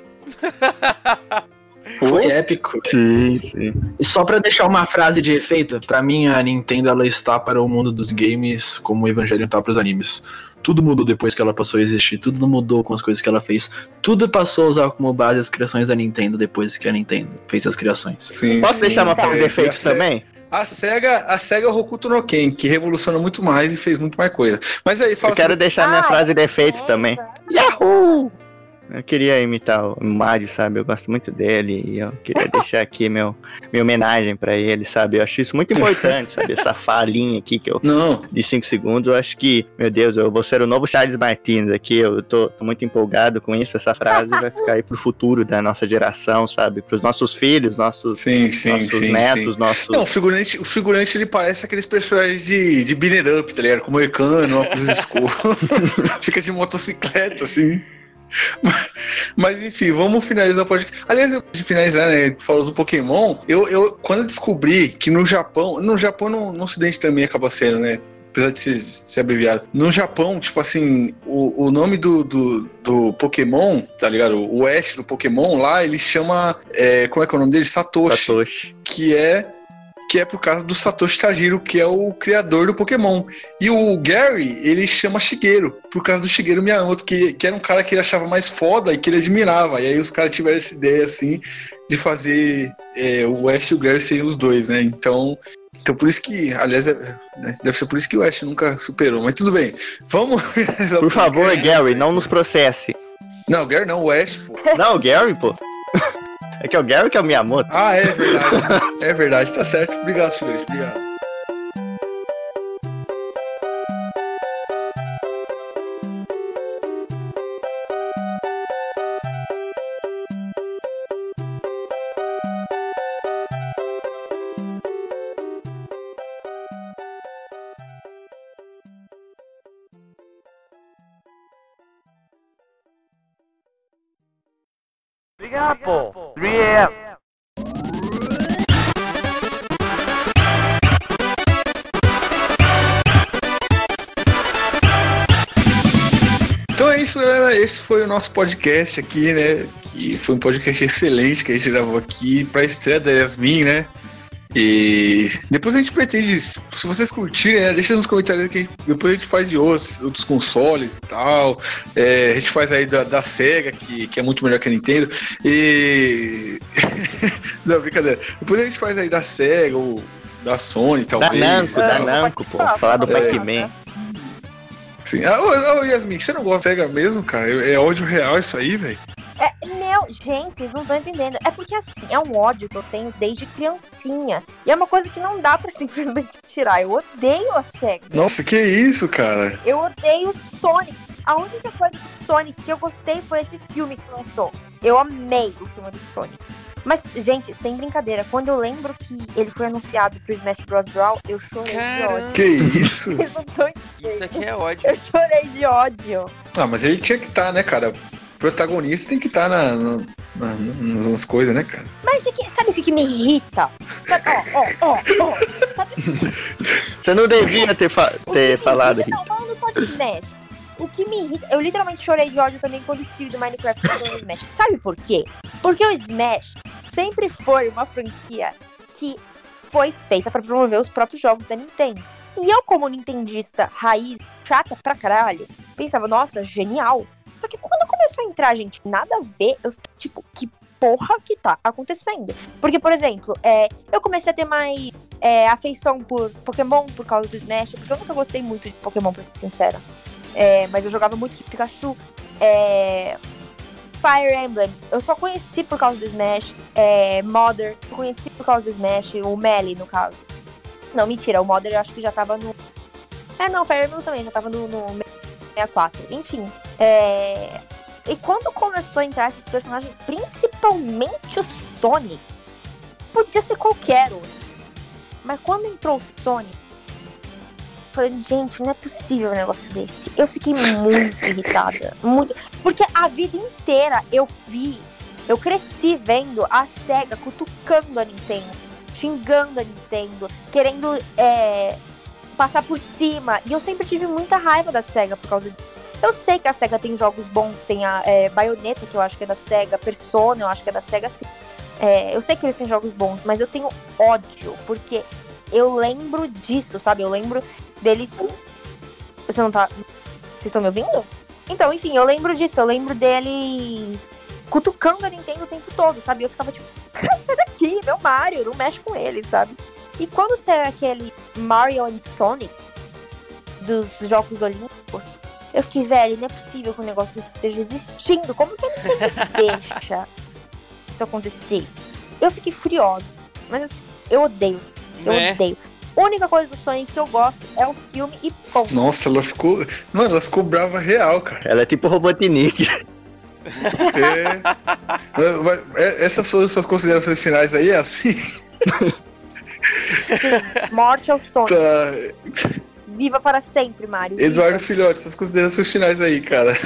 Foi épico. Sim, sim. E só pra deixar uma frase de efeito, pra mim a Nintendo ela está para o mundo dos games como o Evangelion está para os animes. Tudo mudou depois que ela passou a existir, tudo mudou com as coisas que ela fez. Tudo passou a usar como base as criações da Nintendo depois que a Nintendo fez as criações. Sim. Posso sim. deixar uma tá. frase de efeito também? A SEGA, a SEGA é o Hokuto no Ken, que revoluciona muito mais e fez muito mais coisa. Mas aí, fala Eu quero deixar minha Ah, frase de é, efeito também. Yahoo! Eu queria imitar o Mario, sabe? Eu gosto muito dele e eu queria deixar aqui meu, minha homenagem pra ele, sabe? Eu acho isso muito importante, sabe? Essa falinha aqui que eu Não, de 5 segundos, eu acho que, meu Deus, eu vou ser o novo Charles Martins aqui, eu tô, tô muito empolgado com isso, essa frase vai ficar aí pro futuro da nossa geração, sabe? Pros nossos filhos, nossos, sim, sim, nossos sim, netos, nossos... Não, o figurante, o figurante ele parece aqueles personagens de, de Beater Up, tá ligado? Com moicano, óculos escuros. Fica de motocicleta, assim. Mas, mas, enfim, vamos finalizar o podcast. Aliás, de finalizar, né? Falou do Pokémon. Eu, eu, quando eu descobri que no Japão. No Japão, no, no Ocidente também acaba sendo, né? Apesar de ser, ser abreviado. No Japão, tipo assim, o, o nome do, do, do Pokémon, tá ligado? O Ash do Pokémon lá, ele chama. é, como é que é o nome dele? Satoshi Satoshi. que é que é por causa do Satoshi Tajiro, que é o criador do Pokémon. E o Gary, ele chama Shigeru, por causa do Shigeru Miyamoto, que, que era um cara que ele achava mais foda e que ele admirava. E aí os caras tiveram essa ideia, assim, de fazer é, o Ash e o Gary serem os dois, né? Então, então por isso que, aliás, é- né, deve ser por isso que o Ash nunca superou. Mas tudo bem, vamos... Por favor. Gary, não nos processe. Não, o Gary não, o Ash, pô. Não, o Gary, pô. É que é o Gary que é o Miyamoto. Ah, é verdade. é verdade, tá certo. Obrigado, Figueiredo, obrigado. Foi o nosso podcast aqui, né? Que foi um podcast excelente que a gente gravou aqui pra estreia da Yasmin, né? E depois a gente pretende, se vocês curtirem, né, deixa nos comentários que a gente- depois a gente faz de outros, outros consoles e tal. É, a gente faz aí da, da SEGA, que, que é muito melhor que a Nintendo. E. Não, brincadeira. Depois a gente faz aí da SEGA ou da Sony, Da talvez. Namco, da É, Namco, pô. Falar do falar. Pac-Man. Sim. Ah, ô, Yasmin, você não gosta da SEGA mesmo, cara? É ódio real isso aí, velho. É, meu, gente, vocês não estão entendendo. É porque assim, é um ódio que eu tenho desde criancinha. E é uma coisa que não dá pra simplesmente tirar. Eu odeio a SEGA. Nossa, que isso, cara? Eu odeio o Sonic. A única coisa do Sonic que eu gostei foi esse filme que lançou. Eu amei o filme do Sonic. Mas, gente, sem brincadeira, quando eu lembro que ele foi anunciado pro Smash Bros. Brawl, eu chorei de Caramba. ódio. Que isso? Isso aqui é ódio. Eu chorei de ódio. Ah, mas ele tinha que estar, né, cara? protagonista tem que estar na, na- na- nas, nas coisas, né, cara? Mas é que- sabe o que, que me irrita? Sabe, ó, ó, ó, ó. Sabe Você não devia ter, fa- ter falado me aqui. irrita? Não, falando só de Smash. O que me irrita. Eu literalmente chorei de ódio também quando o Steve do Minecraft no Smash. Sabe por quê? Porque o Smash sempre foi uma franquia que foi feita pra promover os próprios jogos da Nintendo. E eu, como nintendista raiz, chata pra caralho, pensava, nossa, genial. Só que quando começou a entrar, gente, nada a ver, eu fiquei tipo, que porra que tá acontecendo? Porque, por exemplo, é, eu comecei a ter mais é, afeição por Pokémon por causa do Smash, porque eu nunca gostei muito de Pokémon, pra ser sincera. É, mas eu jogava muito de Pikachu. É, Fire Emblem, eu só conheci por causa do Smash. É, Mother, eu conheci por causa do Smash, o Melee, no caso. Não, mentira, o Mother eu acho que já tava no. É, não, Fire Emblem também, já tava no, no 64. Enfim. É... E quando começou a entrar esses personagens, principalmente o Sonic, podia ser qualquer outro. Mas quando entrou o Sonic, falei, gente, não é possível um negócio desse. Eu fiquei muito irritada. Muito. Porque a vida inteira eu vi, eu cresci vendo a SEGA cutucando a Nintendo, xingando a Nintendo, querendo é, passar por cima. E eu sempre tive muita raiva da SEGA por causa disso. Eu sei que a SEGA tem jogos bons, tem a é, Bayonetta, que eu acho que é da SEGA, Persona, eu acho que é da SEGA sim. É, eu sei que eles têm jogos bons, mas eu tenho ódio, porque eu lembro disso, sabe? Eu lembro deles. Você não tá. Vocês estão me ouvindo? Então, enfim, eu lembro disso, eu lembro deles cutucando a Nintendo o tempo todo, sabe? Eu ficava tipo, sai daqui, meu Mario, não mexe com ele, sabe? E quando saiu aquele Mario and Sonic dos Jogos Olímpicos, eu fiquei, velho, não é possível que o negócio esteja existindo. Como que a Nintendo deixa isso acontecer? Eu fiquei furiosa. Mas assim, eu odeio. Eu Né? odeio. A única coisa do Sonic que eu gosto é o filme e ponto. Nossa, ela ficou. Mano, ela ficou brava real, cara. Ela é tipo Robotnik. É. É- Essas foram suas considerações finais aí, Yasmin? Morte ao Sonic. Tá. Viva para sempre, Mario. Viva. Eduardo Filhote, suas considerações finais aí, cara.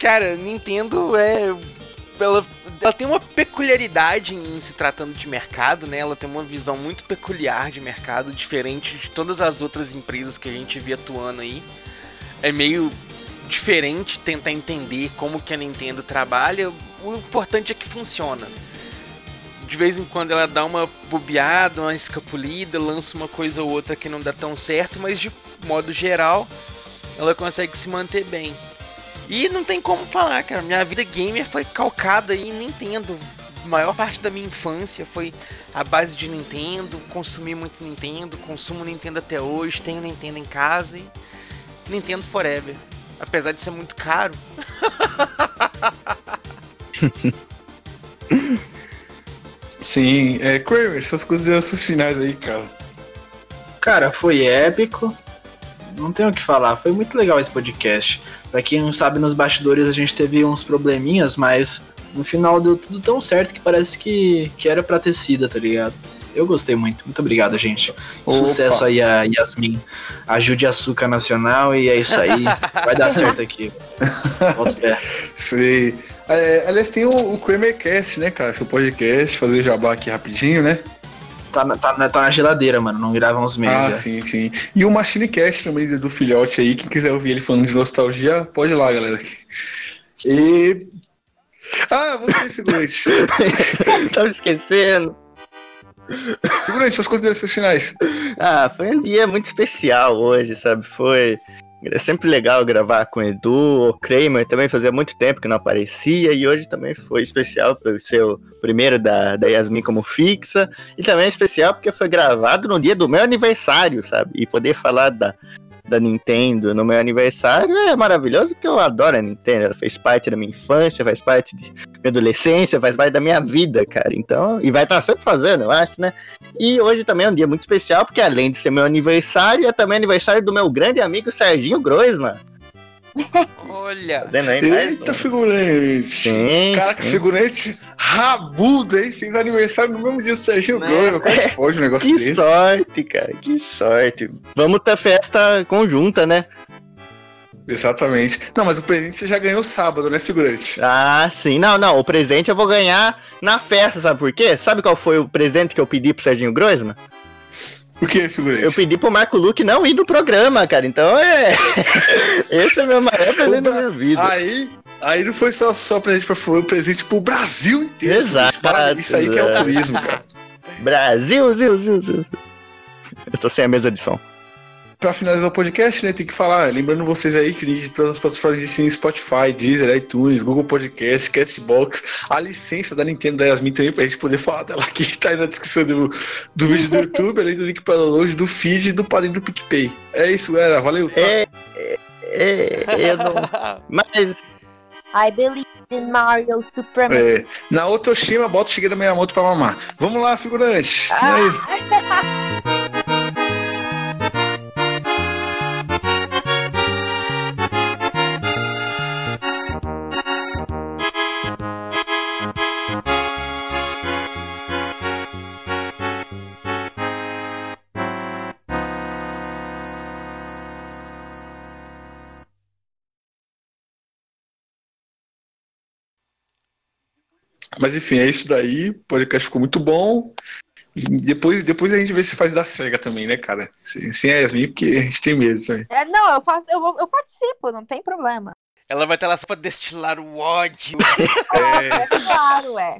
Cara, Nintendo é. Ela, ela tem uma peculiaridade em se tratando de mercado, né? Ela tem uma visão muito peculiar de mercado, diferente de todas as outras empresas que a gente vê atuando aí. É meio diferente tentar entender como que a Nintendo trabalha. O importante é que funciona. De vez em quando ela dá uma bobeada, uma escapulida, lança uma coisa ou outra que não dá tão certo, mas de modo geral ela consegue se manter bem. E não tem como falar, cara. Minha vida gamer foi calcada em Nintendo. A maior parte da minha infância foi a base de Nintendo. Consumi muito Nintendo, consumo Nintendo até hoje, tenho Nintendo em casa e Nintendo Forever. Apesar de ser muito caro. Sim, é, Kramer, suas considerações finais aí, cara. Cara, foi épico. Não tenho o que falar. Foi muito legal esse podcast. Pra quem não sabe, nos bastidores a gente teve uns probleminhas, mas no final deu tudo tão certo que parece que, que era pra ter sido, tá ligado? Eu gostei muito. Muito obrigado, gente. Opa. Sucesso aí a Yasmin. Ajude Açúcar Nacional e é isso aí. Vai dar certo aqui. Volto pé. Sei. É, aliás, tem o, o Kramercast, né, cara? Seu podcast, fazer jabá aqui rapidinho, né? Tá, na- tá, na- tá na geladeira, mano. Não grava uns meses. Ah, já. sim, sim. E o Machinecast também do filhote aí. Quem quiser ouvir ele falando de nostalgia, pode ir lá, galera. E. Ah, você, figurante. Tava esquecendo. figurante, suas considerações finais. Ah, foi um dia muito especial hoje, sabe? Foi. É sempre legal gravar com o Edu, o Kramer também fazia muito tempo que não aparecia, e hoje também foi especial por ser o primeiro da, da Yasmin como fixa, e também é especial porque foi gravado no dia do meu aniversário, sabe? E poder falar da, da Nintendo no meu aniversário é maravilhoso, porque eu adoro a Nintendo, ela fez parte da minha infância, faz parte de minha adolescência, faz parte da minha vida, cara. Então, e vai estar sempre fazendo, eu acho, né? E hoje também é um dia muito especial, porque além de ser meu aniversário, é também aniversário do meu grande amigo Serginho Groisman. Olha. Mais Eita, figurante. Sim, Caraca, sim. figurante rabudo, hein? Fez aniversário no mesmo dia do Serginho Né? Grosso. Como é que pode um negócio Que desse? sorte, cara, que sorte. Vamos ter festa conjunta, né? Exatamente. Não, mas o presente você já ganhou sábado, né, figurante? Ah, sim. Não, não. O presente eu vou ganhar na festa, sabe por quê? Sabe qual foi o presente que eu pedi pro Serginho Groisman? O que, figurante? Eu pedi pro Marco Luque não ir no programa, cara. Então é. Esse é o meu maior presente da minha vida. Aí, aí não foi só, só presente pra foi um presente pro Brasil inteiro. Exato, Isso aí que é o turismo, cara. Brasil, Zil, Zil, Zil. Eu tô sem a mesa de som. Pra finalizar o podcast, né, tem que falar, lembrando vocês aí que o link de todas as plataformas de ensino Spotify, Deezer, iTunes, Google Podcast, Castbox, a licença da Nintendo da Yasmin também pra gente poder falar dela aqui, que tá aí na descrição do, do vídeo do YouTube, além do link para download do feed e do padrinho do PicPay. É isso, galera, valeu. tá? É, é, é, eu não. Mas I believe in Mario Supremacy. É, na Otoshima, bota o Shigeru Miyamoto pra mamar. Vamos lá, figurante. Ah. É isso. Mas enfim, é isso daí. O podcast ficou muito bom. Depois, depois a gente vê se faz da SEGA também, né, cara? Sem, sem a Yasmin, porque a gente tem medo também. É, não, eu faço, eu, eu participo, não tem problema. Ela vai estar lá só pra destilar o ódio. É, É claro, é.